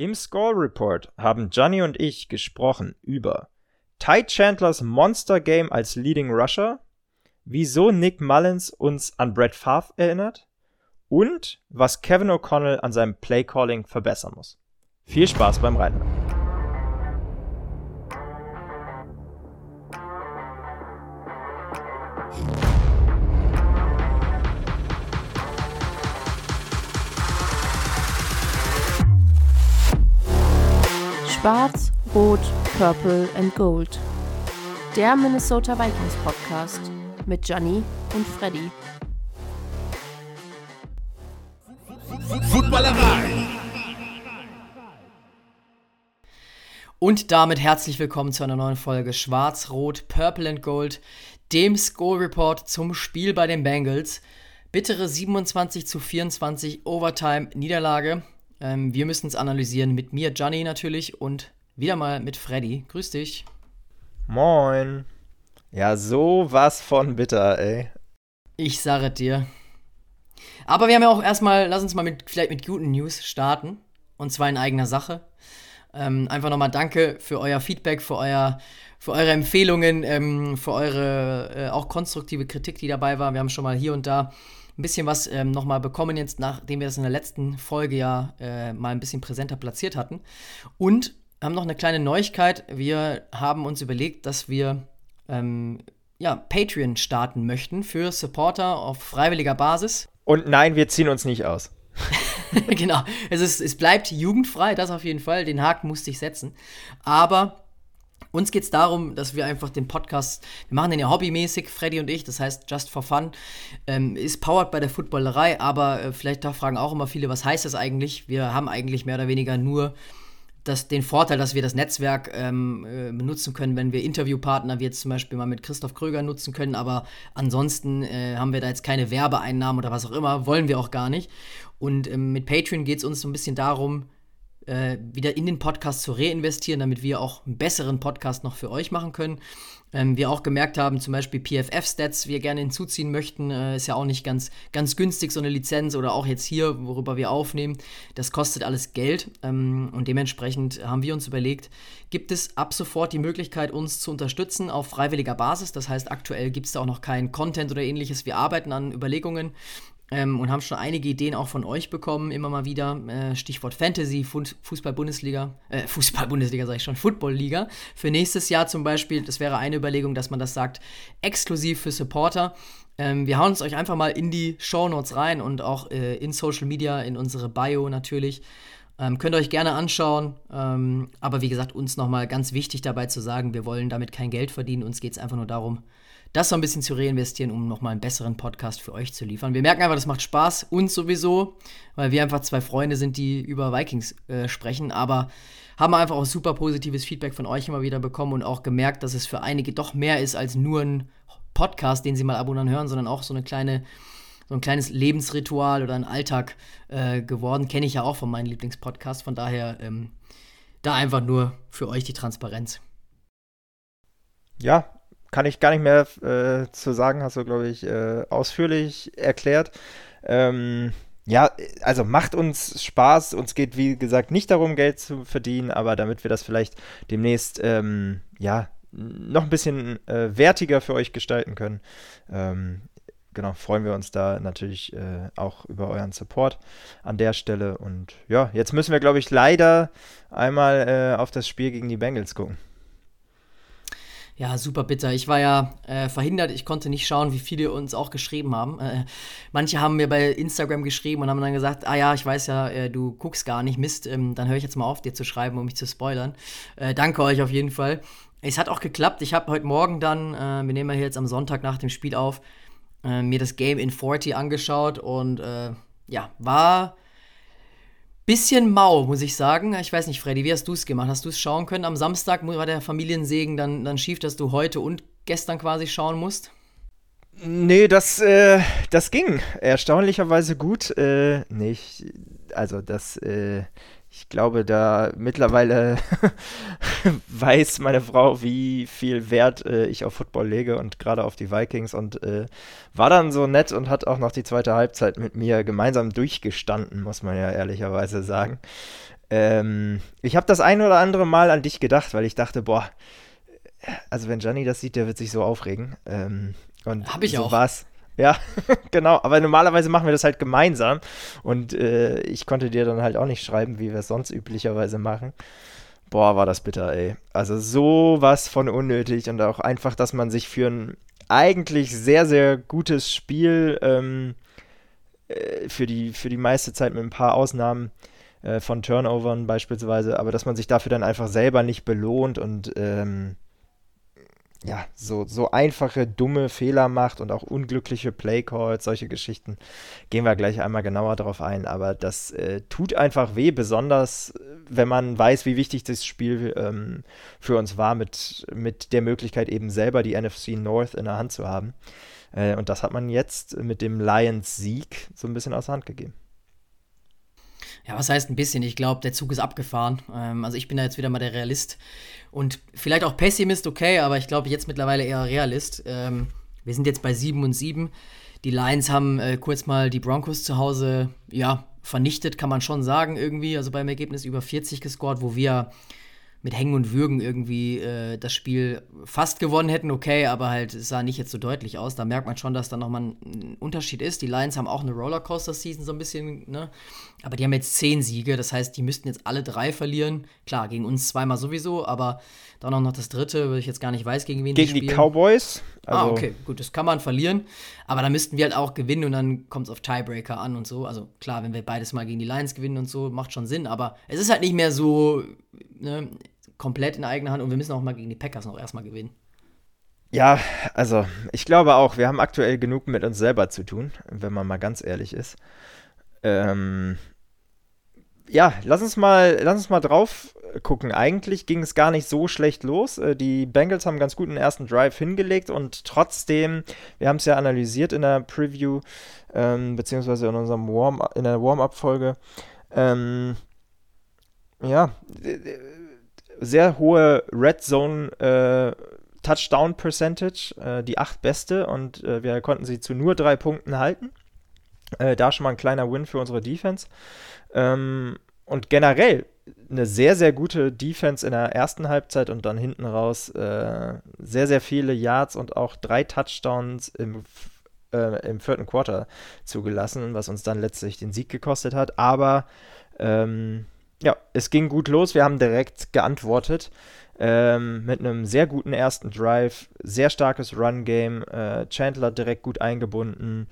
Im Score Report haben Johnny und ich gesprochen über Ty Chandlers Monster Game als Leading Rusher, wieso Nick Mullins uns an Brett Favre erinnert und was Kevin O'Connell an seinem Playcalling verbessern muss. Viel Spaß beim Reinhören. Schwarz, Rot, Purple and Gold. Der Minnesota Vikings Podcast mit Gianni und Freddy. Footballerei. Und damit herzlich willkommen zu einer neuen Folge Schwarz, Rot, Purple and Gold, dem Score Report zum Spiel bei den Bengals. Bittere 27 zu 24 Overtime Niederlage. Ähm, wir müssen es analysieren mit mir, Gianni natürlich, und wieder mal mit Freddy. Grüß dich. Moin. Ja, so was von bitter, ey. Ich sage dir. Aber wir haben ja auch erstmal, lass uns mal mit, vielleicht mit guten News starten. Und zwar in eigener Sache. Ähm, einfach nochmal danke für euer Feedback, für, euer, für eure Empfehlungen, ähm, für eure äh, auch konstruktive Kritik, die dabei war. Wir haben schon mal hier und da ein bisschen was ähm, nochmal bekommen, jetzt nachdem wir das in der letzten Folge ja äh, mal ein bisschen präsenter platziert hatten. Und haben noch eine kleine Neuigkeit. Wir haben uns überlegt, dass wir ähm, ja, Patreon starten möchten für Supporter auf freiwilliger Basis. Und nein, wir ziehen uns nicht aus. genau. Es, ist, es bleibt jugendfrei, das auf jeden Fall. Den Haken musste ich setzen. Aber uns geht es darum, dass wir einfach den Podcast, wir machen den ja hobbymäßig, Freddy und ich, das heißt Just for Fun, ähm, ist powered bei der Footballerei, aber äh, vielleicht da fragen auch immer viele, was heißt das eigentlich? Wir haben eigentlich mehr oder weniger nur das, den Vorteil, dass wir das Netzwerk ähm, äh, benutzen können, wenn wir Interviewpartner wie jetzt zum Beispiel mal mit Christoph Kröger nutzen können, aber ansonsten äh, haben wir da jetzt keine Werbeeinnahmen oder was auch immer, wollen wir auch gar nicht. Und ähm, mit Patreon geht es uns so ein bisschen darum, äh, wieder in den Podcast zu reinvestieren, damit wir auch einen besseren Podcast noch für euch machen können. Ähm, wir auch gemerkt haben, zum Beispiel PFF-Stats, wir gerne hinzuziehen möchten, äh, ist ja auch nicht ganz, ganz günstig, so eine Lizenz oder auch jetzt hier, worüber wir aufnehmen. Das kostet alles Geld ähm, und dementsprechend haben wir uns überlegt, gibt es ab sofort die Möglichkeit, uns zu unterstützen auf freiwilliger Basis. Das heißt, aktuell gibt es da auch noch keinen Content oder ähnliches. Wir arbeiten an Überlegungen ähm, und haben schon einige Ideen auch von euch bekommen, immer mal wieder. Äh, Stichwort Fantasy, Fußball-Bundesliga, äh, Fußball-Bundesliga sage ich schon, Football-Liga. Für nächstes Jahr zum Beispiel, das wäre eine Überlegung, dass man das sagt, exklusiv für Supporter. Ähm, wir hauen es euch einfach mal in die Show Notes rein und auch äh, in Social Media, in unsere Bio natürlich. Ähm, könnt ihr euch gerne anschauen. Ähm, aber wie gesagt, uns nochmal ganz wichtig dabei zu sagen, wir wollen damit kein Geld verdienen. Uns geht es einfach nur darum, das so ein bisschen zu reinvestieren, um nochmal einen besseren Podcast für euch zu liefern. Wir merken einfach, das macht Spaß, uns sowieso, weil wir einfach zwei Freunde sind, die über Vikings äh, sprechen, aber haben einfach auch super positives Feedback von euch immer wieder bekommen und auch gemerkt, dass es für einige doch mehr ist als nur ein Podcast, den sie mal ab und an hören, sondern auch so eine kleine so ein kleines Lebensritual oder ein Alltag äh, geworden. Kenne ich ja auch von meinem Lieblingspodcast. Von daher ähm, da einfach nur für euch die Transparenz. Ja, kann ich gar nicht mehr äh, zu sagen, hast du, glaube ich, äh, ausführlich erklärt. Ähm, ja, also macht uns Spaß. Uns geht, wie gesagt, nicht darum, Geld zu verdienen, aber damit wir das vielleicht demnächst, ähm, ja, noch ein bisschen äh, wertiger für euch gestalten können. Ähm, genau, freuen wir uns da natürlich äh, auch über euren Support an der Stelle. Und ja, jetzt müssen wir, glaube ich, leider einmal äh, auf das Spiel gegen die Bengals gucken. Ja, super bitter. Ich war ja äh, verhindert, ich konnte nicht schauen, wie viele uns auch geschrieben haben. Äh, manche haben mir bei Instagram geschrieben und haben dann gesagt, ah ja, ich weiß ja, äh, du guckst gar nicht, Mist, ähm, dann höre ich jetzt mal auf, dir zu schreiben, um mich zu spoilern. Äh, danke euch auf jeden Fall. Es hat auch geklappt. Ich habe heute Morgen dann, äh, wir nehmen ja jetzt am Sonntag nach dem Spiel auf, äh, mir das Game in 40 angeschaut und ja, war bisschen mau, muss ich sagen. Ich weiß nicht, Freddy, wie hast du es gemacht? Hast du es schauen können? Am Samstag war der Familiensegen dann, dann schief, dass du heute und gestern quasi schauen musst? Nee, das, äh, das ging erstaunlicherweise gut. Äh, nicht, also das, äh, ich glaube, da mittlerweile weiß meine Frau, wie viel Wert äh, ich auf Football lege und gerade auf die Vikings und äh, war dann so nett und hat auch noch die zweite Halbzeit mit mir gemeinsam durchgestanden, muss man ja ehrlicherweise sagen. Ähm, ich habe das ein oder andere Mal an dich gedacht, weil ich dachte, boah, also wenn Gianni das sieht, der wird sich so aufregen. Ähm, und Hab ich so auch. war's. Ja, genau. Aber normalerweise machen wir das halt gemeinsam. Und äh, ich konnte dir dann halt auch nicht schreiben, wie wir es sonst üblicherweise machen. Boah, war das bitter, ey. Also sowas von unnötig und auch einfach, dass man sich für ein eigentlich sehr, sehr gutes Spiel ähm, äh, für, die, für die meiste Zeit mit ein paar Ausnahmen äh, von Turnovern beispielsweise, aber dass man sich dafür dann einfach selber nicht belohnt und ähm, ja, so, so einfache, dumme Fehler macht und auch unglückliche Playcalls, solche Geschichten, gehen wir gleich einmal genauer drauf ein. Aber das äh, tut einfach weh, besonders äh, wenn man weiß, wie wichtig das Spiel ähm, für uns war, mit, mit der Möglichkeit eben selber die NFC North in der Hand zu haben. Äh, und das hat man jetzt mit dem Lions-Sieg so ein bisschen aus der Hand gegeben. Ja, was heißt ein bisschen? Ich glaube, der Zug ist abgefahren. Ähm, also ich bin da jetzt wieder mal der Realist. Und vielleicht auch Pessimist, okay, aber ich glaube jetzt mittlerweile eher Realist. Ähm, wir sind jetzt bei 7 und 7. Die Lions haben äh, kurz mal die Broncos zu Hause, ja, vernichtet, kann man schon sagen, irgendwie. Also beim Ergebnis über 40 gescored, wo wir mit Hängen und Würgen irgendwie äh, das Spiel fast gewonnen hätten, okay, aber halt es sah nicht jetzt so deutlich aus. Da merkt man schon, dass da nochmal ein Unterschied ist. Die Lions haben auch eine Rollercoaster-Season so ein bisschen, ne? Aber die haben jetzt zehn Siege, das heißt, die müssten jetzt alle drei verlieren. Klar, gegen uns zweimal sowieso, aber dann auch noch das dritte, weil ich jetzt gar nicht weiß, gegen wen gegen die spielen. Gegen die Cowboys. Also ah, okay, gut, das kann man verlieren. Aber da müssten wir halt auch gewinnen und dann kommt es auf Tiebreaker an und so. Also klar, wenn wir beides mal gegen die Lions gewinnen und so, macht schon Sinn. Aber es ist halt nicht mehr so ne, komplett in eigener Hand und wir müssen auch mal gegen die Packers noch erstmal gewinnen. Ja, also ich glaube auch, wir haben aktuell genug mit uns selber zu tun, wenn man mal ganz ehrlich ist. Ähm, ja, lass uns mal, lass uns mal drauf gucken. Eigentlich ging es gar nicht so schlecht los. Äh, die Bengals haben ganz guten ersten Drive hingelegt und trotzdem, wir haben es ja analysiert in der Preview, ähm, beziehungsweise in unserem Warm in der Warm-up-Folge. Ähm, ja, sehr hohe Red Zone äh, Touchdown Percentage, äh, die acht beste und äh, wir konnten sie zu nur drei Punkten halten. Äh, da schon mal ein kleiner Win für unsere Defense. Ähm, und generell eine sehr, sehr gute Defense in der ersten Halbzeit und dann hinten raus äh, sehr, sehr viele Yards und auch drei Touchdowns im, äh, im vierten Quarter zugelassen, was uns dann letztlich den Sieg gekostet hat. Aber ähm, ja, es ging gut los. Wir haben direkt geantwortet ähm, mit einem sehr guten ersten Drive, sehr starkes Run-Game, äh, Chandler direkt gut eingebunden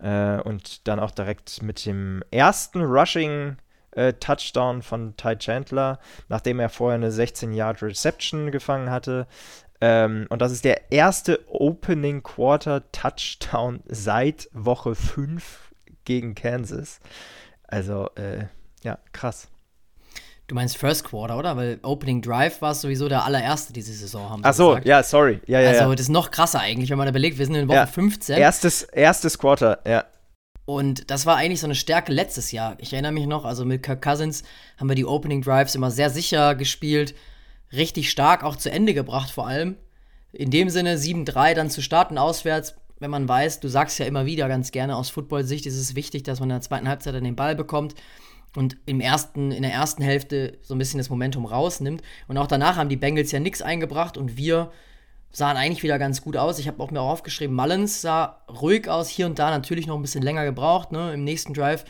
äh, und dann auch direkt mit dem ersten Rushing äh, Touchdown von Ty Chandler, nachdem er vorher eine 16-Yard Reception gefangen hatte. Ähm, und das ist der erste Opening Quarter Touchdown seit Woche 5 gegen Kansas. Also, äh, ja, krass. Du meinst First Quarter, oder? Weil Opening Drive war sowieso der allererste diese Saison, haben Ach so, gesagt. ja, sorry. Ja, ja, also, das ist noch krasser eigentlich, wenn man überlegt, wir sind in Woche ja. 15. Erstes, erstes Quarter, ja. Und das war eigentlich so eine Stärke letztes Jahr. Ich erinnere mich noch, also mit Kirk Cousins haben wir die Opening Drives immer sehr sicher gespielt, richtig stark auch zu Ende gebracht vor allem. In dem Sinne 7-3 dann zu starten auswärts, wenn man weiß, du sagst ja immer wieder ganz gerne aus Football-Sicht, ist es wichtig, dass man in der zweiten Halbzeit dann den Ball bekommt und im ersten, in der ersten Hälfte so ein bisschen das Momentum rausnimmt. Und auch danach haben die Bengals ja nichts eingebracht und wir sahen eigentlich wieder ganz gut aus. Ich habe auch mir auch aufgeschrieben, Mullins sah ruhig aus, hier und da natürlich noch ein bisschen länger gebraucht. Ne? Im nächsten Drive,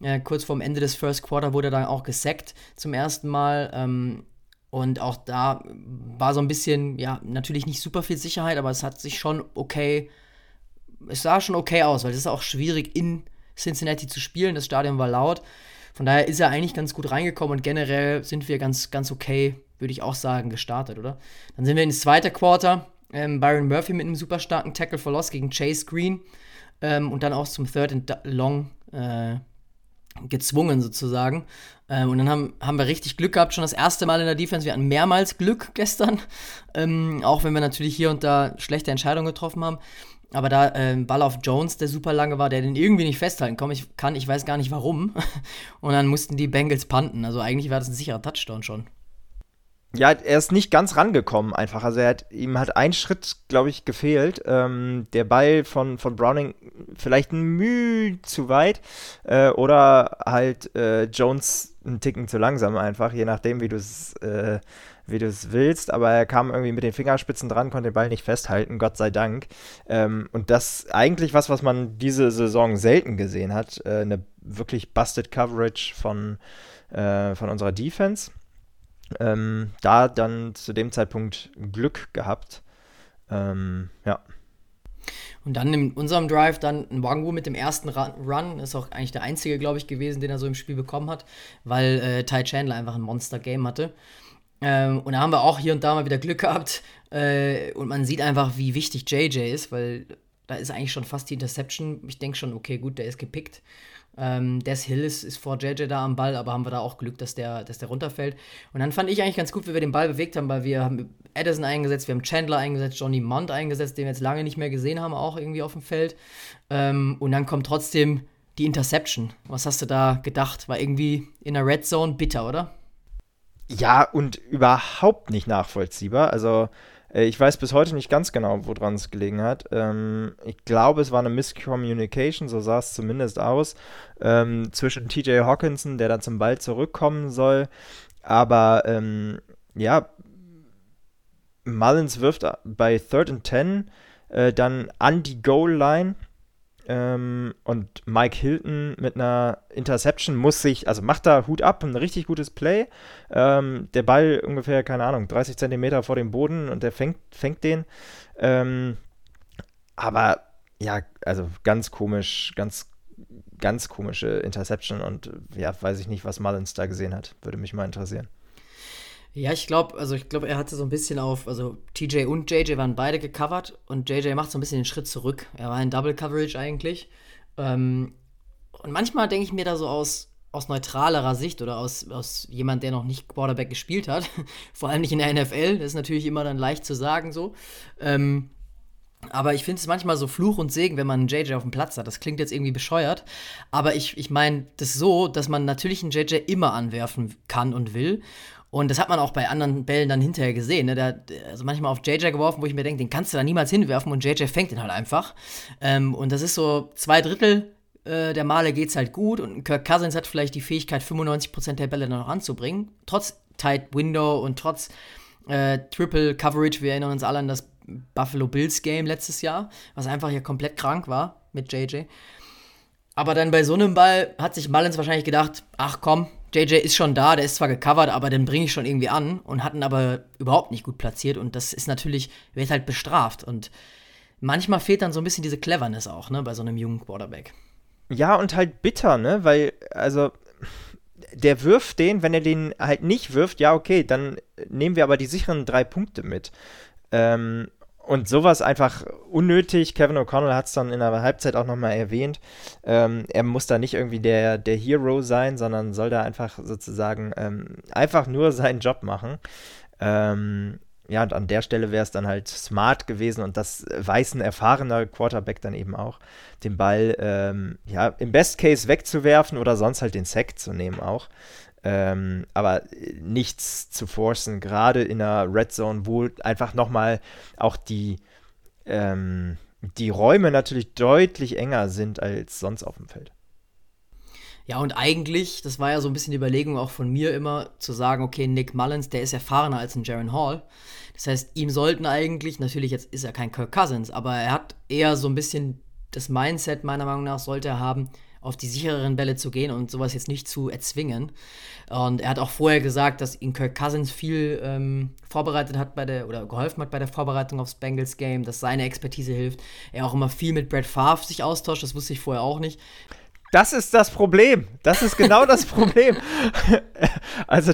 äh, kurz vorm Ende des First Quarter, wurde er dann auch gesackt zum ersten Mal. Ähm, und auch da war so ein bisschen, ja, natürlich nicht super viel Sicherheit, aber es hat sich schon okay, es sah schon okay aus, weil es ist auch schwierig in Cincinnati zu spielen. Das Stadion war laut. Von daher ist er eigentlich ganz gut reingekommen und generell sind wir ganz, ganz okay, würde ich auch sagen, gestartet, oder? Dann sind wir ins zweite Quarter. Ähm, Byron Murphy mit einem super starken Tackle for Loss gegen Chase Green ähm, und dann auch zum Third and Long äh, gezwungen sozusagen. Ähm, und dann haben, haben wir richtig Glück gehabt, schon das erste Mal in der Defense. Wir hatten mehrmals Glück gestern, ähm, auch wenn wir natürlich hier und da schlechte Entscheidungen getroffen haben. Aber da äh, Ball auf Jones, der super lange war, der den irgendwie nicht festhalten kann, ich weiß gar nicht warum. Und dann mussten die Bengals panten. Also eigentlich war das ein sicherer Touchdown schon. ja, er ist nicht ganz rangekommen einfach. Also hat, ihm hat ein Schritt, glaube ich, gefehlt. Ähm, der Ball von, von Browning vielleicht ein Mühe zu weit äh, oder halt äh, Jones einen Ticken zu langsam einfach, je nachdem, wie du es äh, wie du es willst, aber er kam irgendwie mit den Fingerspitzen dran, konnte den Ball nicht festhalten, Gott sei Dank. Ähm, und das eigentlich was, was man diese Saison selten gesehen hat, äh, eine wirklich busted Coverage von, äh, von unserer Defense. Ähm, da dann zu dem Zeitpunkt Glück gehabt. Ähm, ja. Und dann in unserem Drive dann ein Wangu mit dem ersten Run, ist auch eigentlich der einzige, glaube ich, gewesen, den er so im Spiel bekommen hat, weil äh, Ty Chandler einfach ein Monster-Game hatte. Ähm, und da haben wir auch hier und da mal wieder Glück gehabt. Äh, und man sieht einfach, wie wichtig JJ ist, weil da ist eigentlich schon fast die Interception. Ich denke schon, okay, gut, der ist gepickt. Ähm, Des Hill ist, ist, vor JJ da am Ball, aber haben wir da auch Glück, dass der, dass der runterfällt. Und dann fand ich eigentlich ganz gut, wie wir den Ball bewegt haben, weil wir haben Edison eingesetzt, wir haben Chandler eingesetzt, Johnny Mont eingesetzt, den wir jetzt lange nicht mehr gesehen haben, auch irgendwie auf dem Feld. Ähm, und dann kommt trotzdem die Interception. Was hast du da gedacht? War irgendwie in der Red Zone bitter, oder? Ja, und überhaupt nicht nachvollziehbar. Also äh, ich weiß bis heute nicht ganz genau, woran es gelegen hat. Ähm, ich glaube, es war eine Miscommunication, so sah es zumindest aus, ähm, zwischen TJ Hawkinson, der dann zum Ball zurückkommen soll. Aber ähm, ja, Mullins wirft bei Third and Ten äh, dann an die Goal-Line ähm, und Mike Hilton mit einer Interception muss sich, also macht da Hut ab, ein richtig gutes Play. Ähm, der Ball ungefähr, keine Ahnung, 30 Zentimeter vor dem Boden und der fängt, fängt den. Ähm, aber ja, also ganz komisch, ganz, ganz komische Interception und ja, weiß ich nicht, was Mullins da gesehen hat. Würde mich mal interessieren. Ja, ich glaube, also ich glaube, er hatte so ein bisschen auf, also TJ und JJ waren beide gecovert und JJ macht so ein bisschen den Schritt zurück. Er war in Double Coverage eigentlich. Ähm, und manchmal denke ich mir da so aus, aus neutralerer Sicht oder aus, aus jemand, der noch nicht Quarterback gespielt hat, vor allem nicht in der NFL, das ist natürlich immer dann leicht zu sagen so. Ähm, aber ich finde es manchmal so Fluch und Segen, wenn man einen JJ auf dem Platz hat. Das klingt jetzt irgendwie bescheuert. Aber ich, ich meine das so, dass man natürlich einen JJ immer anwerfen kann und will. Und das hat man auch bei anderen Bällen dann hinterher gesehen. Ne? Der also manchmal auf JJ geworfen, wo ich mir denke, den kannst du da niemals hinwerfen und JJ fängt den halt einfach. Ähm, und das ist so zwei Drittel äh, der Male geht es halt gut und Kirk Cousins hat vielleicht die Fähigkeit, 95% der Bälle noch anzubringen. Trotz Tight Window und trotz äh, Triple Coverage. Wir erinnern uns alle an das Buffalo Bills Game letztes Jahr, was einfach hier komplett krank war mit JJ. Aber dann bei so einem Ball hat sich Mullins wahrscheinlich gedacht, ach komm, JJ ist schon da, der ist zwar gecovert, aber den bringe ich schon irgendwie an und hat ihn aber überhaupt nicht gut platziert und das ist natürlich, wird halt bestraft und manchmal fehlt dann so ein bisschen diese Cleverness auch, ne, bei so einem jungen Quarterback. Ja, und halt bitter, ne, weil, also, der wirft den, wenn er den halt nicht wirft, ja, okay, dann nehmen wir aber die sicheren drei Punkte mit. Ähm, und sowas einfach unnötig. Kevin O'Connell hat es dann in der Halbzeit auch nochmal erwähnt. Ähm, er muss da nicht irgendwie der, der Hero sein, sondern soll da einfach sozusagen ähm, einfach nur seinen Job machen. Ähm, ja, und an der Stelle wäre es dann halt smart gewesen und das weiß ein erfahrener Quarterback dann eben auch, den Ball ähm, ja, im Best Case wegzuwerfen oder sonst halt den Sack zu nehmen auch. Ähm, aber nichts zu forcen, gerade in der Red Zone, wo einfach nochmal auch die, ähm, die Räume natürlich deutlich enger sind als sonst auf dem Feld. Ja, und eigentlich, das war ja so ein bisschen die Überlegung auch von mir immer, zu sagen, okay, Nick Mullins, der ist erfahrener als ein Jaron Hall. Das heißt, ihm sollten eigentlich, natürlich jetzt ist er kein Kirk Cousins, aber er hat eher so ein bisschen das Mindset, meiner Meinung nach, sollte er haben, auf die sichereren Bälle zu gehen und sowas jetzt nicht zu erzwingen. Und er hat auch vorher gesagt, dass ihn Kirk Cousins viel ähm, vorbereitet hat bei der oder geholfen hat bei der Vorbereitung aufs Bengals Game, dass seine Expertise hilft. Er auch immer viel mit Brad Favre sich austauscht, das wusste ich vorher auch nicht. Das ist das Problem. Das ist genau das Problem. also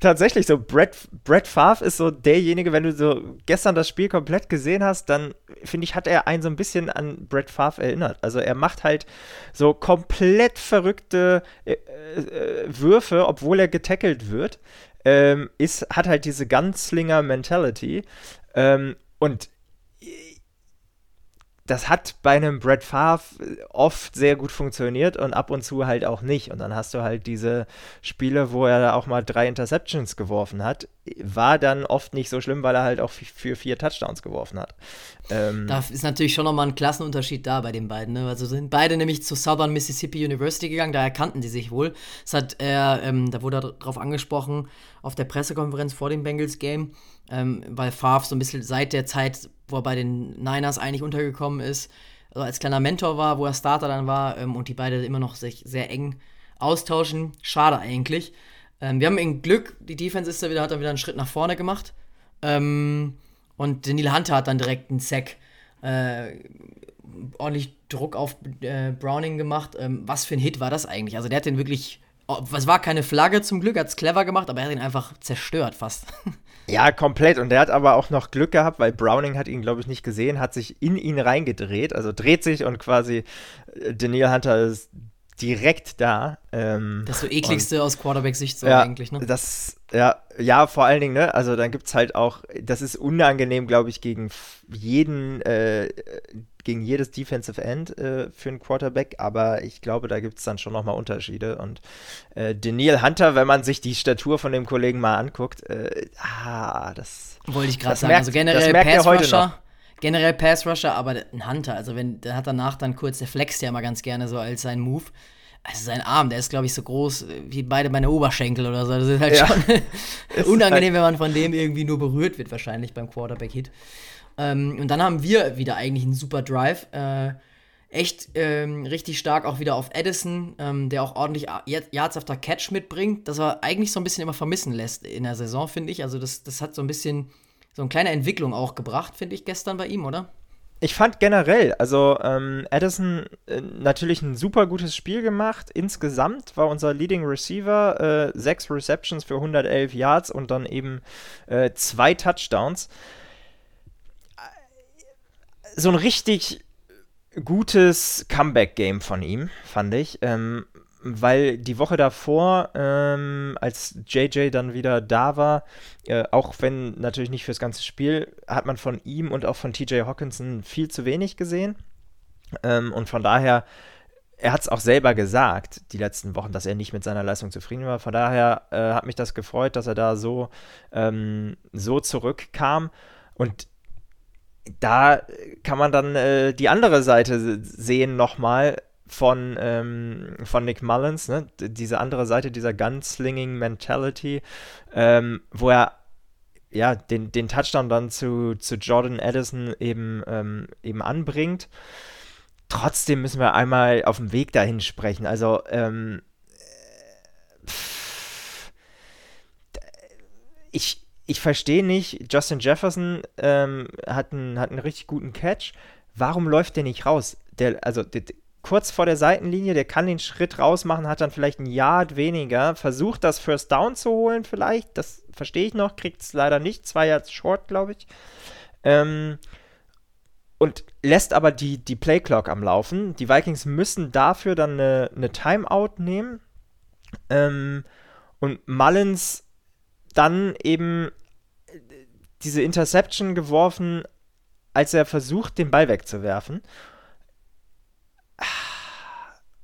tatsächlich so, Brett, Brett Favre ist so derjenige, wenn du so gestern das Spiel komplett gesehen hast, dann finde ich, hat er einen so ein bisschen an Brett Favre erinnert. Also er macht halt so komplett verrückte äh, äh, Würfe, obwohl er getackelt wird. Ähm, ist, hat halt diese Gunslinger-Mentality. Ähm, und das hat bei einem Brett Favre oft sehr gut funktioniert und ab und zu halt auch nicht. Und dann hast du halt diese Spiele, wo er auch mal drei Interceptions geworfen hat. War dann oft nicht so schlimm, weil er halt auch für vier Touchdowns geworfen hat. Ähm da ist natürlich schon nochmal ein Klassenunterschied da bei den beiden. Ne? Also sind beide nämlich zu Southern Mississippi University gegangen, da erkannten die sich wohl. Das hat er, ähm, da wurde darauf angesprochen auf der Pressekonferenz vor dem Bengals Game, ähm, weil Favre so ein bisschen seit der Zeit wo er bei den Niners eigentlich untergekommen ist, also als kleiner Mentor war, wo er Starter dann war ähm, und die beide immer noch sich sehr eng austauschen. Schade eigentlich. Ähm, wir haben in Glück, die Defense ist da wieder, hat dann wieder einen Schritt nach vorne gemacht. Ähm, und Neil Hunter hat dann direkt einen Sack, äh, ordentlich Druck auf äh, Browning gemacht. Ähm, was für ein Hit war das eigentlich? Also der hat den wirklich es war keine Flagge zum Glück, hat es clever gemacht, aber er hat ihn einfach zerstört fast. Ja, komplett. Und er hat aber auch noch Glück gehabt, weil Browning hat ihn, glaube ich, nicht gesehen, hat sich in ihn reingedreht, also dreht sich und quasi äh, Daniel Hunter ist direkt da. Ähm, das so ekligste aus Quarterback-Sicht so ja, eigentlich, ne? Das, ja, ja, vor allen Dingen, ne? Also dann gibt es halt auch, das ist unangenehm, glaube ich, gegen jeden, äh, gegen jedes Defensive End äh, für einen Quarterback, aber ich glaube, da gibt es dann schon nochmal Unterschiede. Und äh, Daniel Hunter, wenn man sich die Statur von dem Kollegen mal anguckt, äh, ah, das. Wollte ich gerade sagen. Merkt, also generell Pass Rusher. Generell Pass Rusher, aber ein Hunter, also wenn, der hat danach dann kurz, der flext ja immer ganz gerne so als sein Move. Also sein Arm, der ist, glaube ich, so groß wie beide meine Oberschenkel oder so. Das ist halt ja. schon unangenehm, halt wenn man von dem irgendwie nur berührt wird, wahrscheinlich beim Quarterback-Hit. Ähm, und dann haben wir wieder eigentlich einen super Drive. Äh, echt ähm, richtig stark auch wieder auf Edison, ähm, der auch ordentlich Yards after Catch mitbringt, das er eigentlich so ein bisschen immer vermissen lässt in der Saison, finde ich. Also das, das hat so ein bisschen so eine kleine Entwicklung auch gebracht, finde ich, gestern bei ihm, oder? Ich fand generell, also ähm, Addison äh, natürlich ein super gutes Spiel gemacht. Insgesamt war unser Leading Receiver äh, sechs Receptions für 111 Yards und dann eben äh, zwei Touchdowns so ein richtig gutes Comeback-Game von ihm, fand ich. Ähm, weil die Woche davor, ähm, als JJ dann wieder da war, äh, auch wenn natürlich nicht fürs ganze Spiel, hat man von ihm und auch von TJ Hawkinson viel zu wenig gesehen. Ähm, und von daher, er hat es auch selber gesagt, die letzten Wochen, dass er nicht mit seiner Leistung zufrieden war. Von daher äh, hat mich das gefreut, dass er da so, ähm, so zurückkam. Und da kann man dann äh, die andere Seite sehen nochmal von, ähm, von Nick Mullins, ne? diese andere Seite dieser Gunslinging Mentality, ähm, wo er ja, den, den Touchdown dann zu, zu Jordan Addison eben, ähm, eben anbringt. Trotzdem müssen wir einmal auf dem Weg dahin sprechen. Also, ähm, ich, ich verstehe nicht, Justin Jefferson ähm, hat, einen, hat einen richtig guten Catch. Warum läuft der nicht raus? Der, also der, kurz vor der Seitenlinie, der kann den Schritt rausmachen, hat dann vielleicht ein Yard weniger, versucht das First Down zu holen vielleicht, das verstehe ich noch, kriegt es leider nicht, zwei Yards short, glaube ich. Ähm, und lässt aber die, die Playclock am Laufen. Die Vikings müssen dafür dann eine, eine Timeout nehmen. Ähm, und Mullins dann eben diese Interception geworfen, als er versucht, den Ball wegzuwerfen.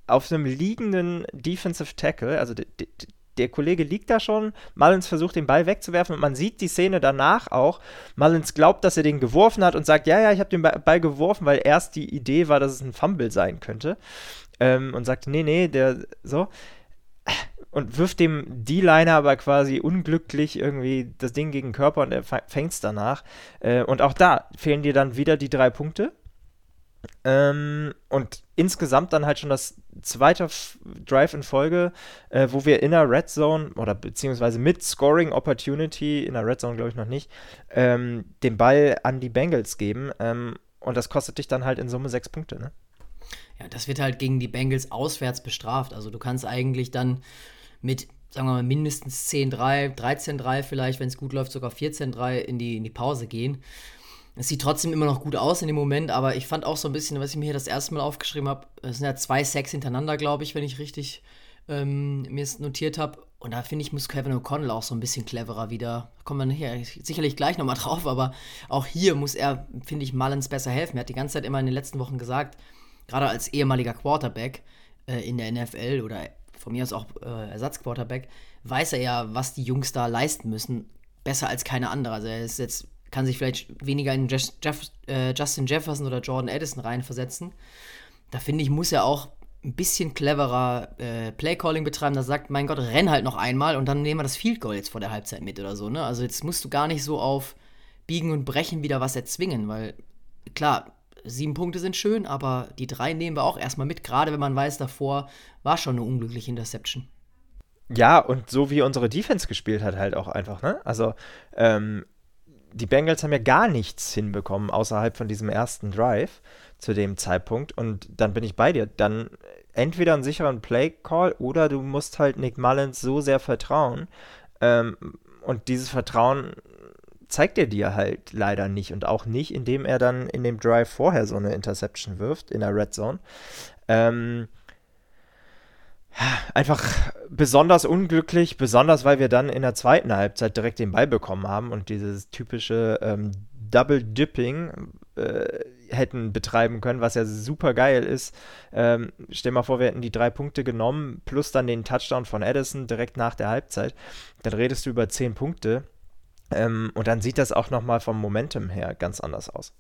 Auf einem liegenden Defensive Tackle, also der Kollege liegt da schon, Mullins versucht den Ball wegzuwerfen und man sieht die Szene danach auch. Mullins glaubt, dass er den geworfen hat und sagt, ja, ja, ich habe den Ball geworfen, weil erst die Idee war, dass es ein Fumble sein könnte. Ähm, und sagt, nee, nee, der so und wirft dem D-Liner aber quasi unglücklich irgendwie das Ding gegen den Körper und er fängt es danach. Äh, und auch da fehlen dir dann wieder die drei Punkte. Ähm, und insgesamt dann halt schon das zweite Drive in Folge, äh, wo wir in der Red Zone oder beziehungsweise mit Scoring Opportunity, in der Red Zone glaube ich noch nicht, ähm, den Ball an die Bengals geben. Ähm, und das kostet dich dann halt in Summe sechs Punkte, ne? Ja, das wird halt gegen die Bengals auswärts bestraft. Also du kannst eigentlich dann mit, sagen wir mal, mindestens 10-3, 13-3 vielleicht, wenn es gut läuft, sogar 14-3 in die, in die Pause gehen. Es sieht trotzdem immer noch gut aus in dem Moment, aber ich fand auch so ein bisschen, was ich mir hier das erste Mal aufgeschrieben habe, es sind ja zwei Sacks hintereinander, glaube ich, wenn ich richtig ähm, mir es notiert habe. Und da finde ich, muss Kevin O'Connell auch so ein bisschen cleverer wieder. Kommen wir hier sicherlich gleich nochmal drauf, aber auch hier muss er, finde ich, Mullins besser helfen. Er hat die ganze Zeit immer in den letzten Wochen gesagt, gerade als ehemaliger Quarterback äh, in der NFL oder von mir aus auch äh, Ersatzquarterback, weiß er ja, was die Jungs da leisten müssen, besser als keine andere. Also er ist jetzt, kann sich vielleicht weniger in Jeff, Jeff, äh, Justin Jefferson oder Jordan Addison reinversetzen. Da finde ich, muss er auch ein bisschen cleverer äh, Playcalling betreiben, da sagt, mein Gott, renn halt noch einmal und dann nehmen wir das Field Goal jetzt vor der Halbzeit mit oder so. Ne? Also jetzt musst du gar nicht so auf Biegen und Brechen wieder was erzwingen, weil klar, sieben Punkte sind schön, aber die drei nehmen wir auch erstmal mit, gerade wenn man weiß, davor war schon eine unglückliche Interception. Ja, und so wie unsere Defense gespielt hat, halt auch einfach, ne? Also, ähm, die Bengals haben ja gar nichts hinbekommen außerhalb von diesem ersten Drive zu dem Zeitpunkt. Und dann bin ich bei dir. Dann entweder einen sicheren Play-Call oder du musst halt Nick Mullins so sehr vertrauen. Ähm, und dieses Vertrauen zeigt er dir halt leider nicht. Und auch nicht, indem er dann in dem Drive vorher so eine Interception wirft in der Red Zone. Ähm, einfach besonders unglücklich, besonders weil wir dann in der zweiten Halbzeit direkt den Ball bekommen haben und dieses typische ähm, Double Dipping äh, hätten betreiben können, was ja super geil ist. Ähm, stell mal vor, wir hätten die drei Punkte genommen, plus dann den Touchdown von Edison direkt nach der Halbzeit. Dann redest du über zehn Punkte. Ähm, und dann sieht das auch nochmal vom Momentum her ganz anders aus.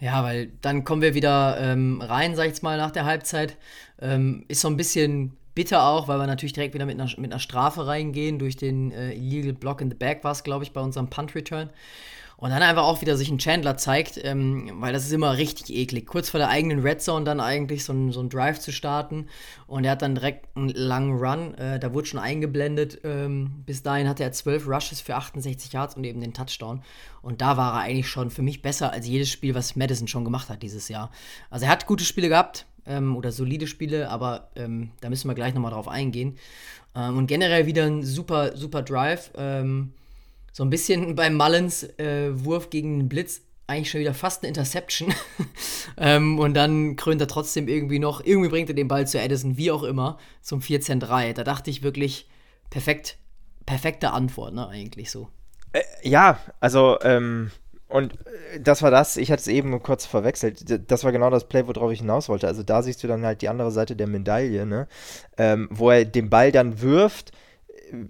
Ja, weil dann kommen wir wieder ähm, rein, sag ich jetzt mal, nach der Halbzeit. Ähm, ist so ein bisschen bitter auch, weil wir natürlich direkt wieder mit einer, mit einer Strafe reingehen. Durch den äh, Illegal Block in the Back war es, glaube ich, bei unserem Punt-Return. Und dann einfach auch wieder sich ein Chandler zeigt, ähm, weil das ist immer richtig eklig. Kurz vor der eigenen Red Zone dann eigentlich so ein, so ein Drive zu starten. Und er hat dann direkt einen langen Run. Äh, da wurde schon eingeblendet. Ähm, bis dahin hatte er 12 Rushes für 68 Yards und eben den Touchdown. Und da war er eigentlich schon für mich besser als jedes Spiel, was Madison schon gemacht hat dieses Jahr. Also er hat gute Spiele gehabt ähm, oder solide Spiele, aber ähm, da müssen wir gleich nochmal drauf eingehen. Ähm, und generell wieder ein super, super Drive. Ähm, so ein bisschen beim Mullins äh, Wurf gegen den Blitz eigentlich schon wieder fast eine Interception. ähm, und dann krönt er trotzdem irgendwie noch, irgendwie bringt er den Ball zu Edison, wie auch immer, zum 14-3. Da dachte ich wirklich, perfekt, perfekte Antwort, ne, eigentlich so. Äh, ja, also, ähm, und äh, das war das, ich hatte es eben kurz verwechselt. Das war genau das Play, worauf ich hinaus wollte. Also da siehst du dann halt die andere Seite der Medaille, ne? Ähm, wo er den Ball dann wirft